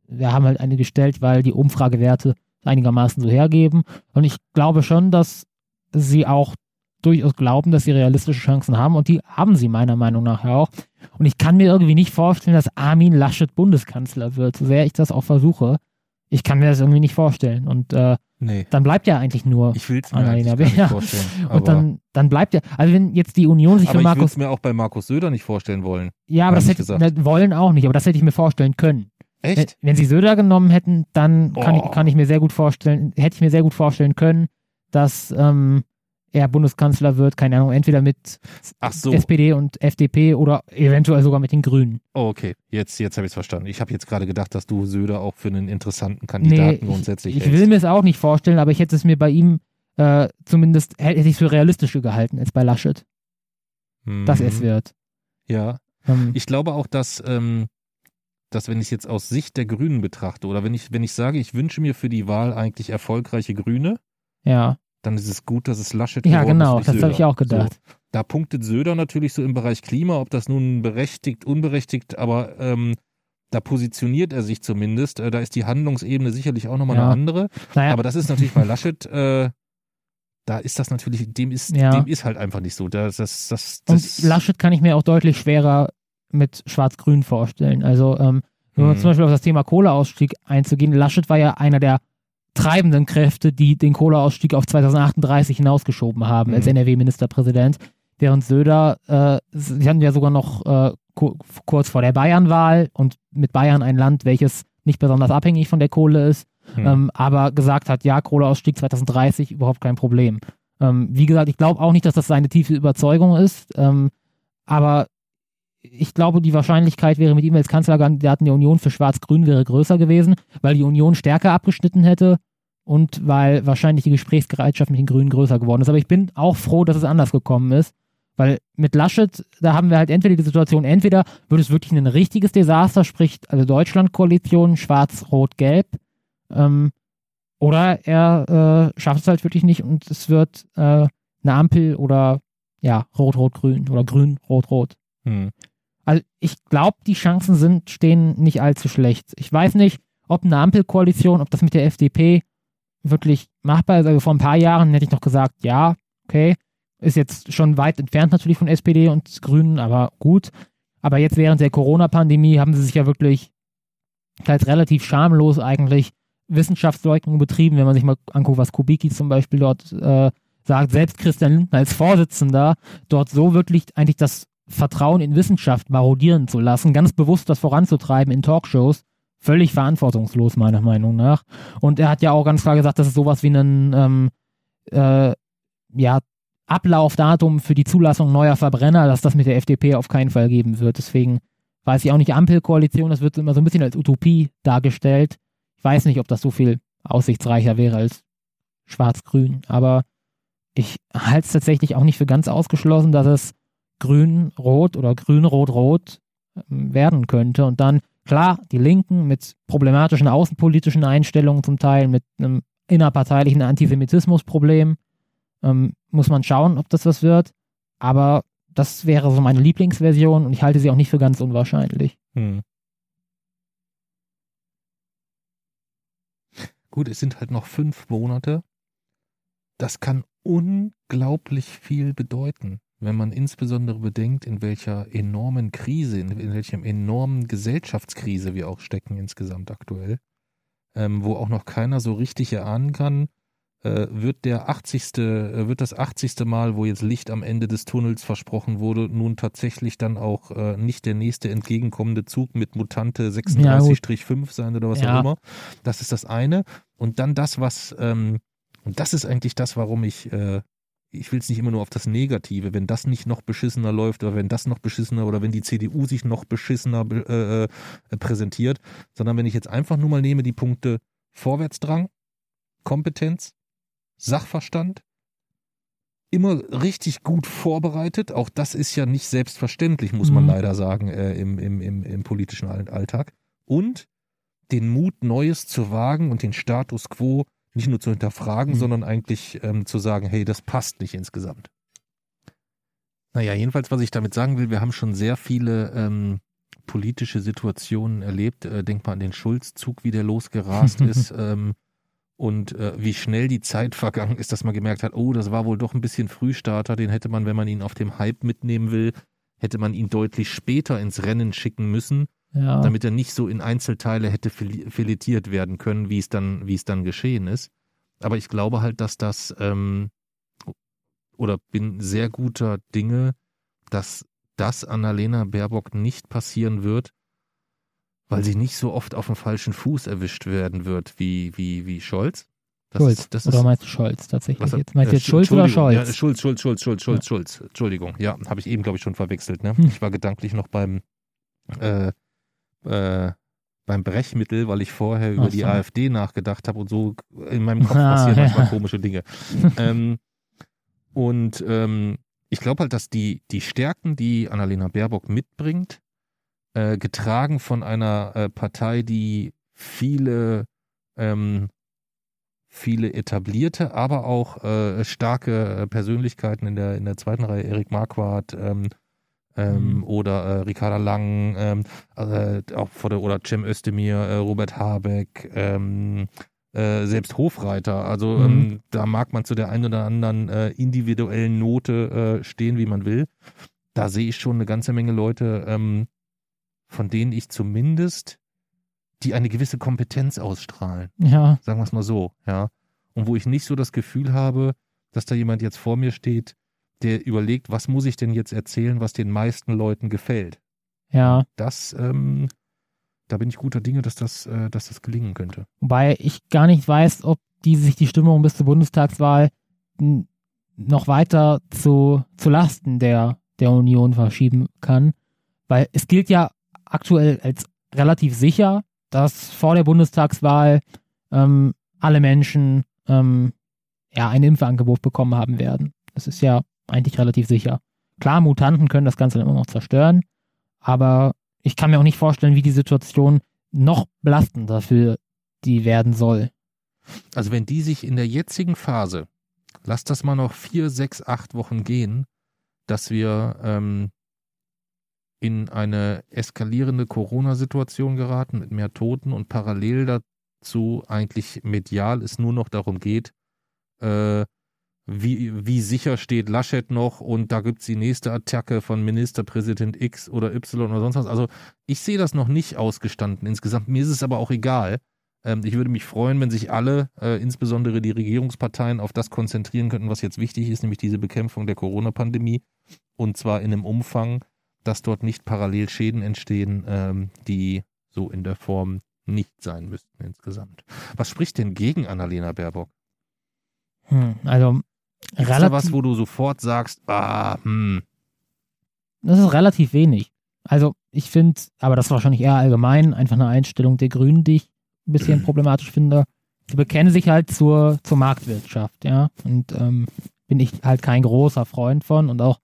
wir haben halt eine gestellt, weil die Umfragewerte einigermaßen so hergeben. Und ich glaube schon, dass sie auch durchaus glauben, dass sie realistische Chancen haben und die haben sie meiner Meinung nach ja auch. Und ich kann mir irgendwie nicht vorstellen, dass Armin Laschet Bundeskanzler wird, so sehr ich das auch versuche. Ich kann mir das irgendwie nicht vorstellen. Und äh, nee, dann bleibt ja eigentlich nur ich will es mir Annalena eigentlich gar nicht vorstellen. Und dann, dann bleibt ja, also wenn jetzt die Union sich aber für ich würde Markus, es mir auch bei Markus Söder nicht vorstellen wollen. ja, aber das hätte, gesagt. das wollen auch nicht, aber das hätte ich mir vorstellen können. Wenn, Echt? wenn sie Söder genommen hätten, dann kann, Oh. ich, kann ich mir sehr gut vorstellen, hätte ich mir sehr gut vorstellen können, dass ähm, er Bundeskanzler wird, keine Ahnung, entweder mit so. SPD und FDP oder eventuell sogar mit den Grünen. Oh, okay, jetzt, jetzt habe ich es verstanden. Ich habe jetzt gerade gedacht, dass du Söder auch für einen interessanten Kandidaten ich, grundsätzlich ich hältst. will mir es auch nicht vorstellen, aber ich hätte es mir bei ihm äh, zumindest, hätte ich es für realistischer gehalten als bei Laschet, dass er es Mhm. wird. Ja, Ähm, Ich glaube auch, dass, ähm, dass wenn ich es jetzt aus Sicht der Grünen betrachte oder wenn ich, wenn ich sage, ich wünsche mir für die Wahl eigentlich erfolgreiche Grüne, ja, dann ist es gut, dass es Laschet ja geworden genau, ist. das nicht habe ich auch gedacht. So, da punktet Söder natürlich so im Bereich Klima, ob das nun berechtigt, unberechtigt, aber ähm, da positioniert er sich zumindest. Äh, da ist die Handlungsebene sicherlich auch nochmal Ja. eine andere. Naja, Aber das ist natürlich bei Laschet, äh, da ist das natürlich, dem ist, Ja. dem ist halt einfach nicht so. Das, das, das, Und das, Laschet kann ich mir auch deutlich schwerer mit Schwarz-Grün vorstellen. Also, ähm, nur Mhm. zum Beispiel auf das Thema Kohleausstieg einzugehen. Laschet war ja einer der treibenden Kräfte, die den Kohleausstieg auf 2038 hinausgeschoben haben als Mhm. NRW-Ministerpräsident. Während Söder, äh, sie hatten ja sogar noch äh, kurz vor der Bayernwahl und mit Bayern ein Land, welches nicht besonders abhängig von der Kohle ist, hm. ähm, aber gesagt hat, ja, Kohleausstieg 2030 überhaupt kein Problem. Ähm, wie gesagt, ich glaube auch nicht, dass das seine tiefe Überzeugung ist, ähm, aber ich glaube, die Wahrscheinlichkeit wäre mit ihm als Kanzlerkandidaten der Union für Schwarz-Grün wäre größer gewesen, weil die Union stärker abgeschnitten hätte und weil wahrscheinlich die Gesprächsbereitschaft mit den Grünen größer geworden ist. Aber ich bin auch froh, dass es anders gekommen ist, weil mit Laschet, da haben wir halt entweder die Situation, entweder wird es wirklich ein richtiges Desaster, sprich also Deutschland-Koalition, Schwarz-Rot-Gelb, ähm, oder er äh, schafft es halt wirklich nicht und es wird äh, eine Ampel oder ja, Rot-Rot-Grün oder Grün-Rot-Rot. Hm. Also ich glaube, die Chancen sind, stehen nicht allzu schlecht. Ich weiß nicht, ob eine Ampelkoalition, ob das mit der FDP wirklich machbar ist. Also vor ein paar Jahren hätte ich noch gesagt, ja, okay. Ist jetzt schon weit entfernt natürlich von SPD und Grünen, aber gut. Aber jetzt während der Corona-Pandemie haben sie sich ja wirklich als relativ schamlos eigentlich Wissenschaftsleugnung betrieben, wenn man sich mal anguckt, was Kubicki zum Beispiel dort äh, sagt, selbst Christian Lindner als Vorsitzender dort so wirklich eigentlich das Vertrauen in Wissenschaft marodieren zu lassen, ganz bewusst das voranzutreiben in Talkshows, völlig verantwortungslos meiner Meinung nach. Und er hat ja auch ganz klar gesagt, dass es sowas wie ein ähm, äh, ja, Ablaufdatum für die Zulassung neuer Verbrenner, dass das mit der FDP auf keinen Fall geben wird. Deswegen weiß ich auch nicht, Ampelkoalition, das wird immer so ein bisschen als Utopie dargestellt. Ich weiß nicht, ob das so viel aussichtsreicher wäre als Schwarz-Grün, aber ich halte es tatsächlich auch nicht für ganz ausgeschlossen, dass es Grün-Rot oder Grün-Rot-Rot ähm, werden könnte. Und dann, klar, die Linken mit problematischen außenpolitischen Einstellungen zum Teil, mit einem innerparteilichen Antisemitismusproblem, ähm, muss man schauen, ob das was wird. Aber das wäre so meine Lieblingsversion und ich halte sie auch nicht für ganz unwahrscheinlich. Hm. Gut, es sind halt noch fünf Monate. Das kann unglaublich viel bedeuten, wenn man insbesondere bedenkt, in welcher enormen Krise, in, in welchem enormen Gesellschaftskrise wir auch stecken insgesamt aktuell, ähm, wo auch noch keiner so richtig erahnen kann, äh, wird der 80. Äh, wird das 80. Mal, wo jetzt Licht am Ende des Tunnels versprochen wurde, nun tatsächlich dann auch äh, nicht der nächste entgegenkommende Zug mit Mutante 36-5 ja, sein oder was ja. auch immer. Das ist das eine. Und dann das, was, ähm, und das ist eigentlich das, warum ich, äh, ich will es nicht immer nur auf das Negative, wenn das nicht noch beschissener läuft oder wenn das noch beschissener oder wenn die CDU sich noch beschissener äh, äh, präsentiert, sondern wenn ich jetzt einfach nur mal nehme die Punkte Vorwärtsdrang, Kompetenz, Sachverstand, immer richtig gut vorbereitet. Auch das ist ja nicht selbstverständlich, muss man mhm. leider sagen, äh, im, im, im, im politischen Alltag. Und den Mut, Neues zu wagen und den Status quo nicht nur zu hinterfragen, mhm. sondern eigentlich ähm, zu sagen, hey, das passt nicht insgesamt. Naja, jedenfalls, was ich damit sagen will, wir haben schon sehr viele ähm, politische Situationen erlebt. Äh, denk mal an den Schulz-Zug, wie der losgerast ist. Ähm, und äh, wie schnell die Zeit vergangen ist, dass man gemerkt hat, oh, das war wohl doch ein bisschen Frühstarter, den hätte man, wenn man ihn auf dem Hype mitnehmen will, hätte man ihn deutlich später ins Rennen schicken müssen, ja. damit er nicht so in Einzelteile hätte filetiert werden können, wie es dann, wie es dann geschehen ist. Aber ich glaube halt, dass das ähm, oder bin sehr guter Dinge, dass das Annalena Baerbock nicht passieren wird, weil sie nicht so oft auf dem falschen Fuß erwischt werden wird wie, wie, wie Scholz. Das Schulz. Ist, das oder ist, meinst du Scholz tatsächlich? Was, jetzt? Meinst du jetzt Schulz oder Scholz? Ja, Schulz, Schulz, Schulz, Schulz, Schulz, ja. Schulz. Entschuldigung. Ja, habe ich eben, glaube ich, schon verwechselt. Ne? Hm. Ich war gedanklich noch beim, äh, äh, beim Brechmittel, weil ich vorher über Ach die AfD nachgedacht habe und so in meinem Kopf ah, passieren ja. manchmal komische Dinge. ähm, und ähm, ich glaube halt, dass die, die Stärken, die Annalena Baerbock mitbringt, äh, getragen von einer äh, Partei, die viele, ähm, viele etablierte, aber auch äh, starke äh, Persönlichkeiten in der, in der zweiten Reihe, Erik Marquardt ähm, ähm, mhm. oder äh, Ricarda Lang, ähm, äh, auch vor der, oder Cem Özdemir, äh, Robert Habeck, ähm, äh, selbst Hofreiter. Also ähm, mhm. da mag man zu der einen oder anderen äh, individuellen Note äh, stehen, wie man will. Da sehe ich schon eine ganze Menge Leute, ähm, von denen ich zumindest die eine gewisse Kompetenz ausstrahlen. Ja. Sagen wir es mal so, ja. Und wo ich nicht so das Gefühl habe, dass da jemand jetzt vor mir steht, der überlegt, was muss ich denn jetzt erzählen, was den meisten Leuten gefällt. Ja. Das, ähm, da bin ich guter Dinge, dass das, äh, dass das gelingen könnte. Wobei ich gar nicht weiß, ob die sich die Stimmung bis zur Bundestagswahl noch weiter zu, zu Lasten der, der Union verschieben kann. Weil es gilt ja aktuell als relativ sicher, dass vor der Bundestagswahl ähm, alle Menschen ähm, ja ein Impfangebot bekommen haben werden. Das ist ja eigentlich relativ sicher. Klar, Mutanten können das Ganze dann immer noch zerstören, aber ich kann mir auch nicht vorstellen, wie die Situation noch belastender für die werden soll. Also wenn die sich in der jetzigen Phase, lass das mal noch vier, sechs, acht Wochen gehen, dass wir ähm, in eine eskalierende Corona-Situation geraten mit mehr Toten und parallel dazu eigentlich medial es nur noch darum geht, äh, wie, wie sicher steht Laschet noch und da gibt's die nächste Attacke von Ministerpräsident X oder Y oder sonst was. Also ich sehe das noch nicht ausgestanden insgesamt. Mir ist es aber auch egal. Ähm, ich würde mich freuen, wenn sich alle, äh, insbesondere die Regierungsparteien, auf das konzentrieren könnten, was jetzt wichtig ist, nämlich diese Bekämpfung der Corona-Pandemie. Und zwar in einem Umfang, dass dort nicht parallel Schäden entstehen, ähm, die so in der Form nicht sein müssten insgesamt. Was spricht denn gegen Annalena Baerbock? Hm, also Ist da relativ, was, wo du sofort sagst, ah, hm, das ist relativ wenig. Also ich finde, aber das ist wahrscheinlich eher allgemein, einfach eine Einstellung der Grünen, die ich ein bisschen problematisch finde. Sie bekennen sich halt zur, zur Marktwirtschaft, ja. Und ähm, bin ich halt kein großer Freund von. Und auch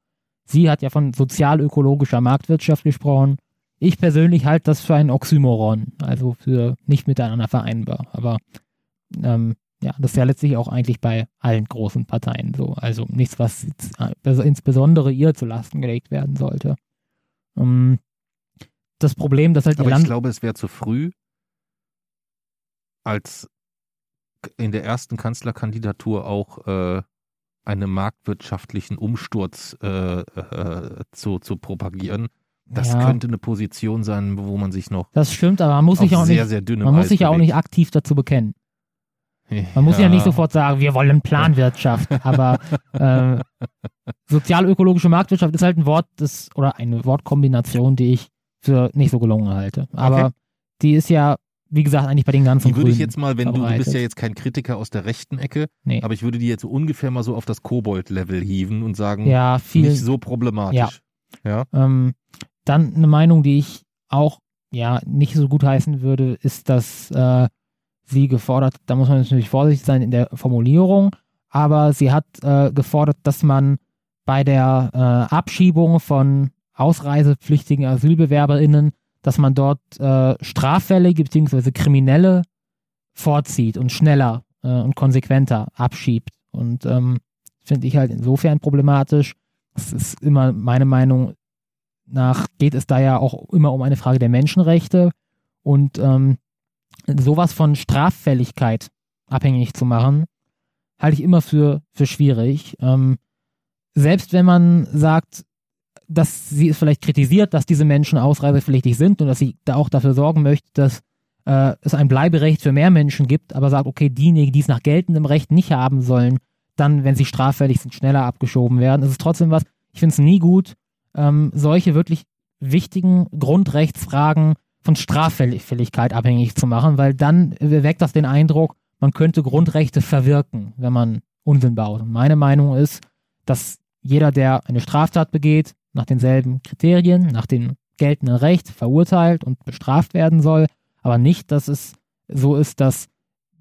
sie hat ja von sozial-ökologischer Marktwirtschaft gesprochen. Ich persönlich halte das für ein Oxymoron, also für nicht miteinander vereinbar. Aber ähm, ja, das ist ja letztlich auch eigentlich bei allen großen Parteien so. Also nichts, was äh, insbesondere ihr zu Lasten gelegt werden sollte. Ähm, das Problem, dass halt ihr aber ich Land. glaube, es wäre zu früh, als in der ersten Kanzlerkandidatur auch äh, einen marktwirtschaftlichen Umsturz äh, äh, zu, zu propagieren. Das ja, könnte eine Position sein, wo man sich noch das stimmt, aber man muss sich auch sehr, nicht, sehr man muss sich ja auch nicht aktiv dazu bekennen. Man muss ja nicht sofort sagen, wir wollen Planwirtschaft, aber äh, sozial-ökologische Marktwirtschaft ist halt ein Wort, das, oder eine Wortkombination, die ich für nicht so gelungen halte. Aber Okay. die ist ja, wie gesagt, eigentlich bei den ganzen Die würde ich Grünen jetzt mal, wenn du, du bist ja jetzt kein Kritiker aus der rechten Ecke, Nee. aber ich würde die jetzt so ungefähr mal so auf das Kobold-Level hieven und sagen, ja, viel, nicht so problematisch. Ja. Ähm, dann eine Meinung, die ich auch ja nicht so gut heißen würde, ist, dass äh, sie gefordert, da muss man natürlich vorsichtig sein in der Formulierung, aber sie hat äh, gefordert, dass man bei der äh, Abschiebung von ausreisepflichtigen AsylbewerberInnen, dass man dort äh, Straffällige bzw. Kriminelle vorzieht und schneller äh, und konsequenter abschiebt. Und ähm, finde ich halt insofern problematisch. Es ist immer meine Meinung nach, geht es da ja auch immer um eine Frage der Menschenrechte und ähm, sowas von Straffälligkeit abhängig zu machen, halte ich immer für, für schwierig. Ähm, selbst wenn man sagt, dass sie es vielleicht kritisiert, dass diese Menschen ausreisepflichtig sind und dass sie da auch dafür sorgen möchte, dass äh, es ein Bleiberecht für mehr Menschen gibt, aber sagt, okay, diejenigen, die es nach geltendem Recht nicht haben sollen, dann, wenn sie straffällig sind, schneller abgeschoben werden. Es ist trotzdem was, ich finde es nie gut, ähm, solche wirklich wichtigen Grundrechtsfragen von Straffälligkeit abhängig zu machen, weil dann weckt das den Eindruck, man könnte Grundrechte verwirken, wenn man Unsinn baut. Und meine Meinung ist, dass jeder, der eine Straftat begeht, nach denselben Kriterien, nach dem geltenden Recht verurteilt und bestraft werden soll, aber nicht, dass es so ist, dass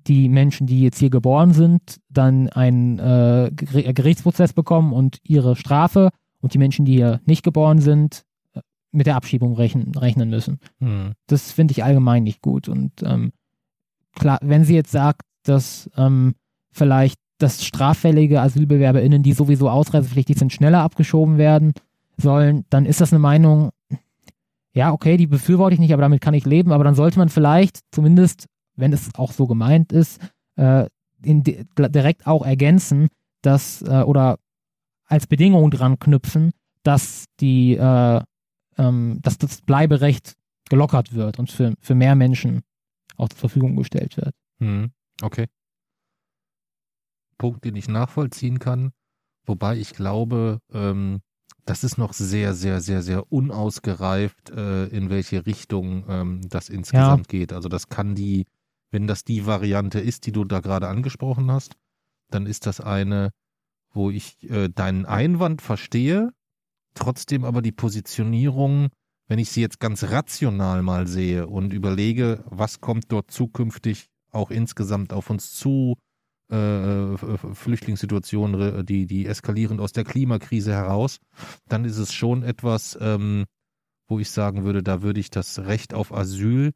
die Menschen, die jetzt hier geboren sind, dann einen äh, Ger- Gerichtsprozess bekommen und ihre Strafe und die Menschen, die hier nicht geboren sind, mit der Abschiebung rechnen, rechnen müssen. Hm. Das finde ich allgemein nicht gut. Und ähm, klar, wenn sie jetzt sagt, dass ähm, vielleicht dass straffällige AsylbewerberInnen, die sowieso ausreisepflichtig sind, schneller abgeschoben werden sollen, dann ist das eine Meinung, ja, okay, die befürworte ich nicht, aber damit kann ich leben. Aber dann sollte man vielleicht zumindest, wenn es auch so gemeint ist, äh, in, di- direkt auch ergänzen, dass äh, oder als Bedingung dran knüpfen, dass die, äh, ähm, dass das Bleiberecht gelockert wird und für, für mehr Menschen auch zur Verfügung gestellt wird. Hm. Okay. Punkt, den ich nachvollziehen kann. Wobei ich glaube, ähm, das ist noch sehr, sehr, sehr, sehr unausgereift, äh, in welche Richtung ähm, das insgesamt ja. geht. Also das kann die, wenn das die Variante ist, die du da gerade angesprochen hast, dann ist das eine, wo ich äh, deinen Einwand verstehe, trotzdem aber die Positionierung, wenn ich sie jetzt ganz rational mal sehe und überlege, was kommt dort zukünftig auch insgesamt auf uns zu, äh, Flüchtlingssituationen, die, die eskalierend aus der Klimakrise heraus, dann ist es schon etwas, ähm, wo ich sagen würde, da würde ich das Recht auf Asyl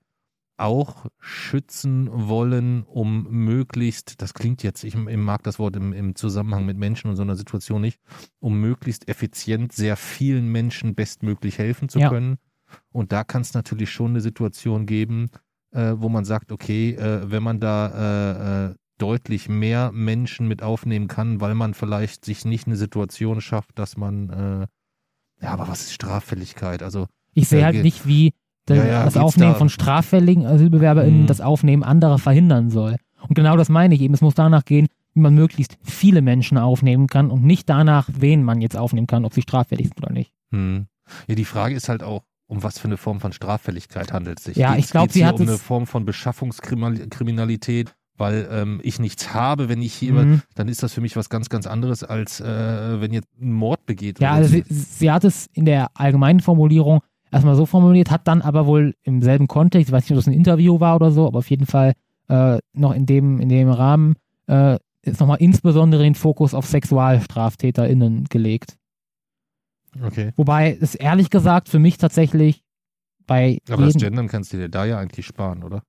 auch schützen wollen, um möglichst, das klingt jetzt, ich, ich mag das Wort im, im Zusammenhang mit Menschen und so einer Situation nicht, um möglichst effizient sehr vielen Menschen bestmöglich helfen zu ja. können. Und da kann es natürlich schon eine Situation geben, äh, wo man sagt, okay, äh, wenn man da äh, äh deutlich mehr Menschen mit aufnehmen kann, weil man vielleicht sich nicht eine Situation schafft, dass man, äh, ja, aber was ist Straffälligkeit? Also ich sehe halt nicht, wie das, ja, ja, das Aufnehmen da? von straffälligen AsylbewerberInnen mhm. das Aufnehmen anderer verhindern soll. Und genau das meine ich eben. Es muss danach gehen, wie man möglichst viele Menschen aufnehmen kann und nicht danach, wen man jetzt aufnehmen kann, ob sie straffällig sind oder nicht. Mhm. Ja, die Frage ist halt auch, um was für eine Form von Straffälligkeit handelt es sich? Ja, geht's, ich glaube, sie hat um eine Form von Beschaffungskriminalität, weil ähm, ich nichts habe, wenn ich hier, mhm. dann ist das für mich was ganz, ganz anderes, als äh, wenn jetzt ein Mord begeht. Ja, also sie, sie, hat es in der allgemeinen Formulierung erstmal so formuliert, hat dann aber wohl im selben Kontext, ich weiß nicht, ob das ein Interview war oder so, aber auf jeden Fall äh, noch in dem, in dem Rahmen äh, ist nochmal insbesondere den Fokus auf SexualstraftäterInnen gelegt. Okay. Wobei es ehrlich gesagt für mich tatsächlich bei. Aber das Gendern kannst du dir da ja eigentlich sparen, oder?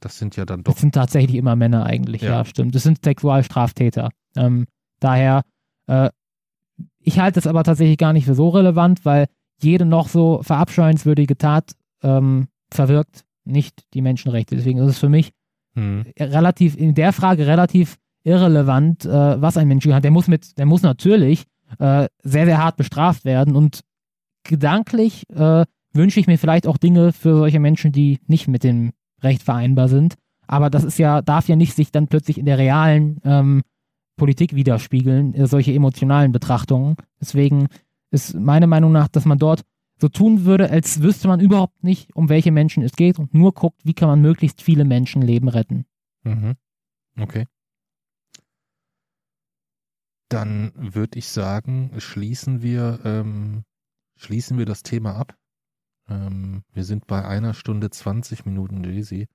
Das sind ja dann doch. Das sind tatsächlich immer Männer eigentlich, ja, ja stimmt. Das sind Sexualstraftäter. Ähm, daher, äh, ich halte es aber tatsächlich gar nicht für so relevant, weil jede noch so verabscheuenswürdige Tat ähm, verwirkt nicht die Menschenrechte. Deswegen ist es für mich hm. relativ, in der Frage relativ irrelevant, äh, was ein Mensch hat. Der muss mit, der muss natürlich äh, sehr, sehr hart bestraft werden und gedanklich äh, wünsche ich mir vielleicht auch Dinge für solche Menschen, die nicht mit dem Recht vereinbar sind. Aber das ist ja, darf ja nicht sich dann plötzlich in der realen ähm, Politik widerspiegeln, äh, solche emotionalen Betrachtungen. Deswegen ist meine Meinung nach, dass man dort so tun würde, als wüsste man überhaupt nicht, um welche Menschen es geht und nur guckt, wie kann man möglichst viele Menschenleben retten. Mhm. Okay. Dann würde ich sagen, schließen wir, ähm, schließen wir das Thema ab. Ähm, wir sind bei einer Stunde 20 Minuten Jay-Z.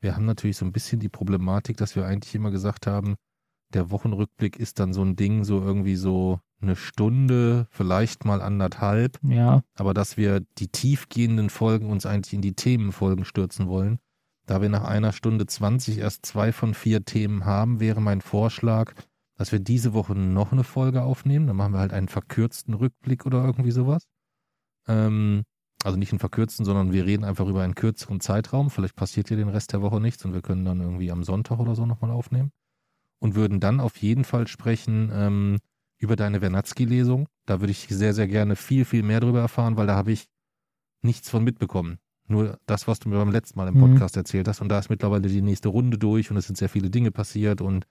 Wir haben natürlich so ein bisschen die Problematik, dass wir eigentlich immer gesagt haben, der Wochenrückblick ist dann so ein Ding, so irgendwie so eine Stunde, vielleicht mal anderthalb. Ja. Aber dass wir die tiefgehenden Folgen uns eigentlich in die Themenfolgen stürzen wollen. Da wir nach einer Stunde 20 erst zwei von vier Themen haben, wäre mein Vorschlag, dass wir diese Woche noch eine Folge aufnehmen. Dann machen wir halt einen verkürzten Rückblick oder irgendwie sowas. Ähm, also nicht einen verkürzten, sondern wir reden einfach über einen kürzeren Zeitraum. Vielleicht passiert hier den Rest der Woche nichts und wir können dann irgendwie am Sonntag oder so nochmal aufnehmen. Und würden dann auf jeden Fall sprechen ähm, über deine Wernatzky-Lesung. Da würde ich sehr, sehr gerne viel, viel mehr darüber erfahren, weil da habe ich nichts von mitbekommen. Nur das, was du mir beim letzten Mal im mhm. Podcast mhm. erzählt hast. Und da ist mittlerweile die nächste Runde durch und es sind sehr viele Dinge passiert und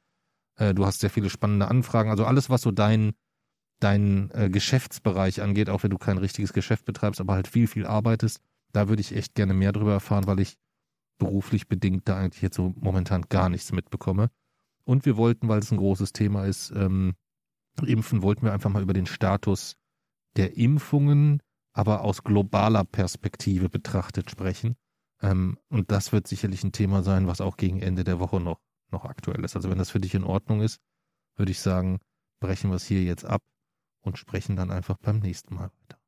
äh, du hast sehr viele spannende Anfragen. Also alles, was so dein deinen äh, Geschäftsbereich angeht, auch wenn du kein richtiges Geschäft betreibst, aber halt viel, viel arbeitest, da würde ich echt gerne mehr darüber erfahren, weil ich beruflich bedingt da eigentlich jetzt so momentan gar nichts mitbekomme. Und wir wollten, weil es ein großes Thema ist, ähm, impfen, wollten wir einfach mal über den Status der Impfungen, aber aus globaler Perspektive betrachtet sprechen. Ähm, und das wird sicherlich ein Thema sein, was auch gegen Ende der Woche noch, noch aktuell ist. Also wenn das für dich in Ordnung ist, würde ich sagen, brechen wir es hier jetzt ab und sprechen dann einfach beim nächsten Mal weiter.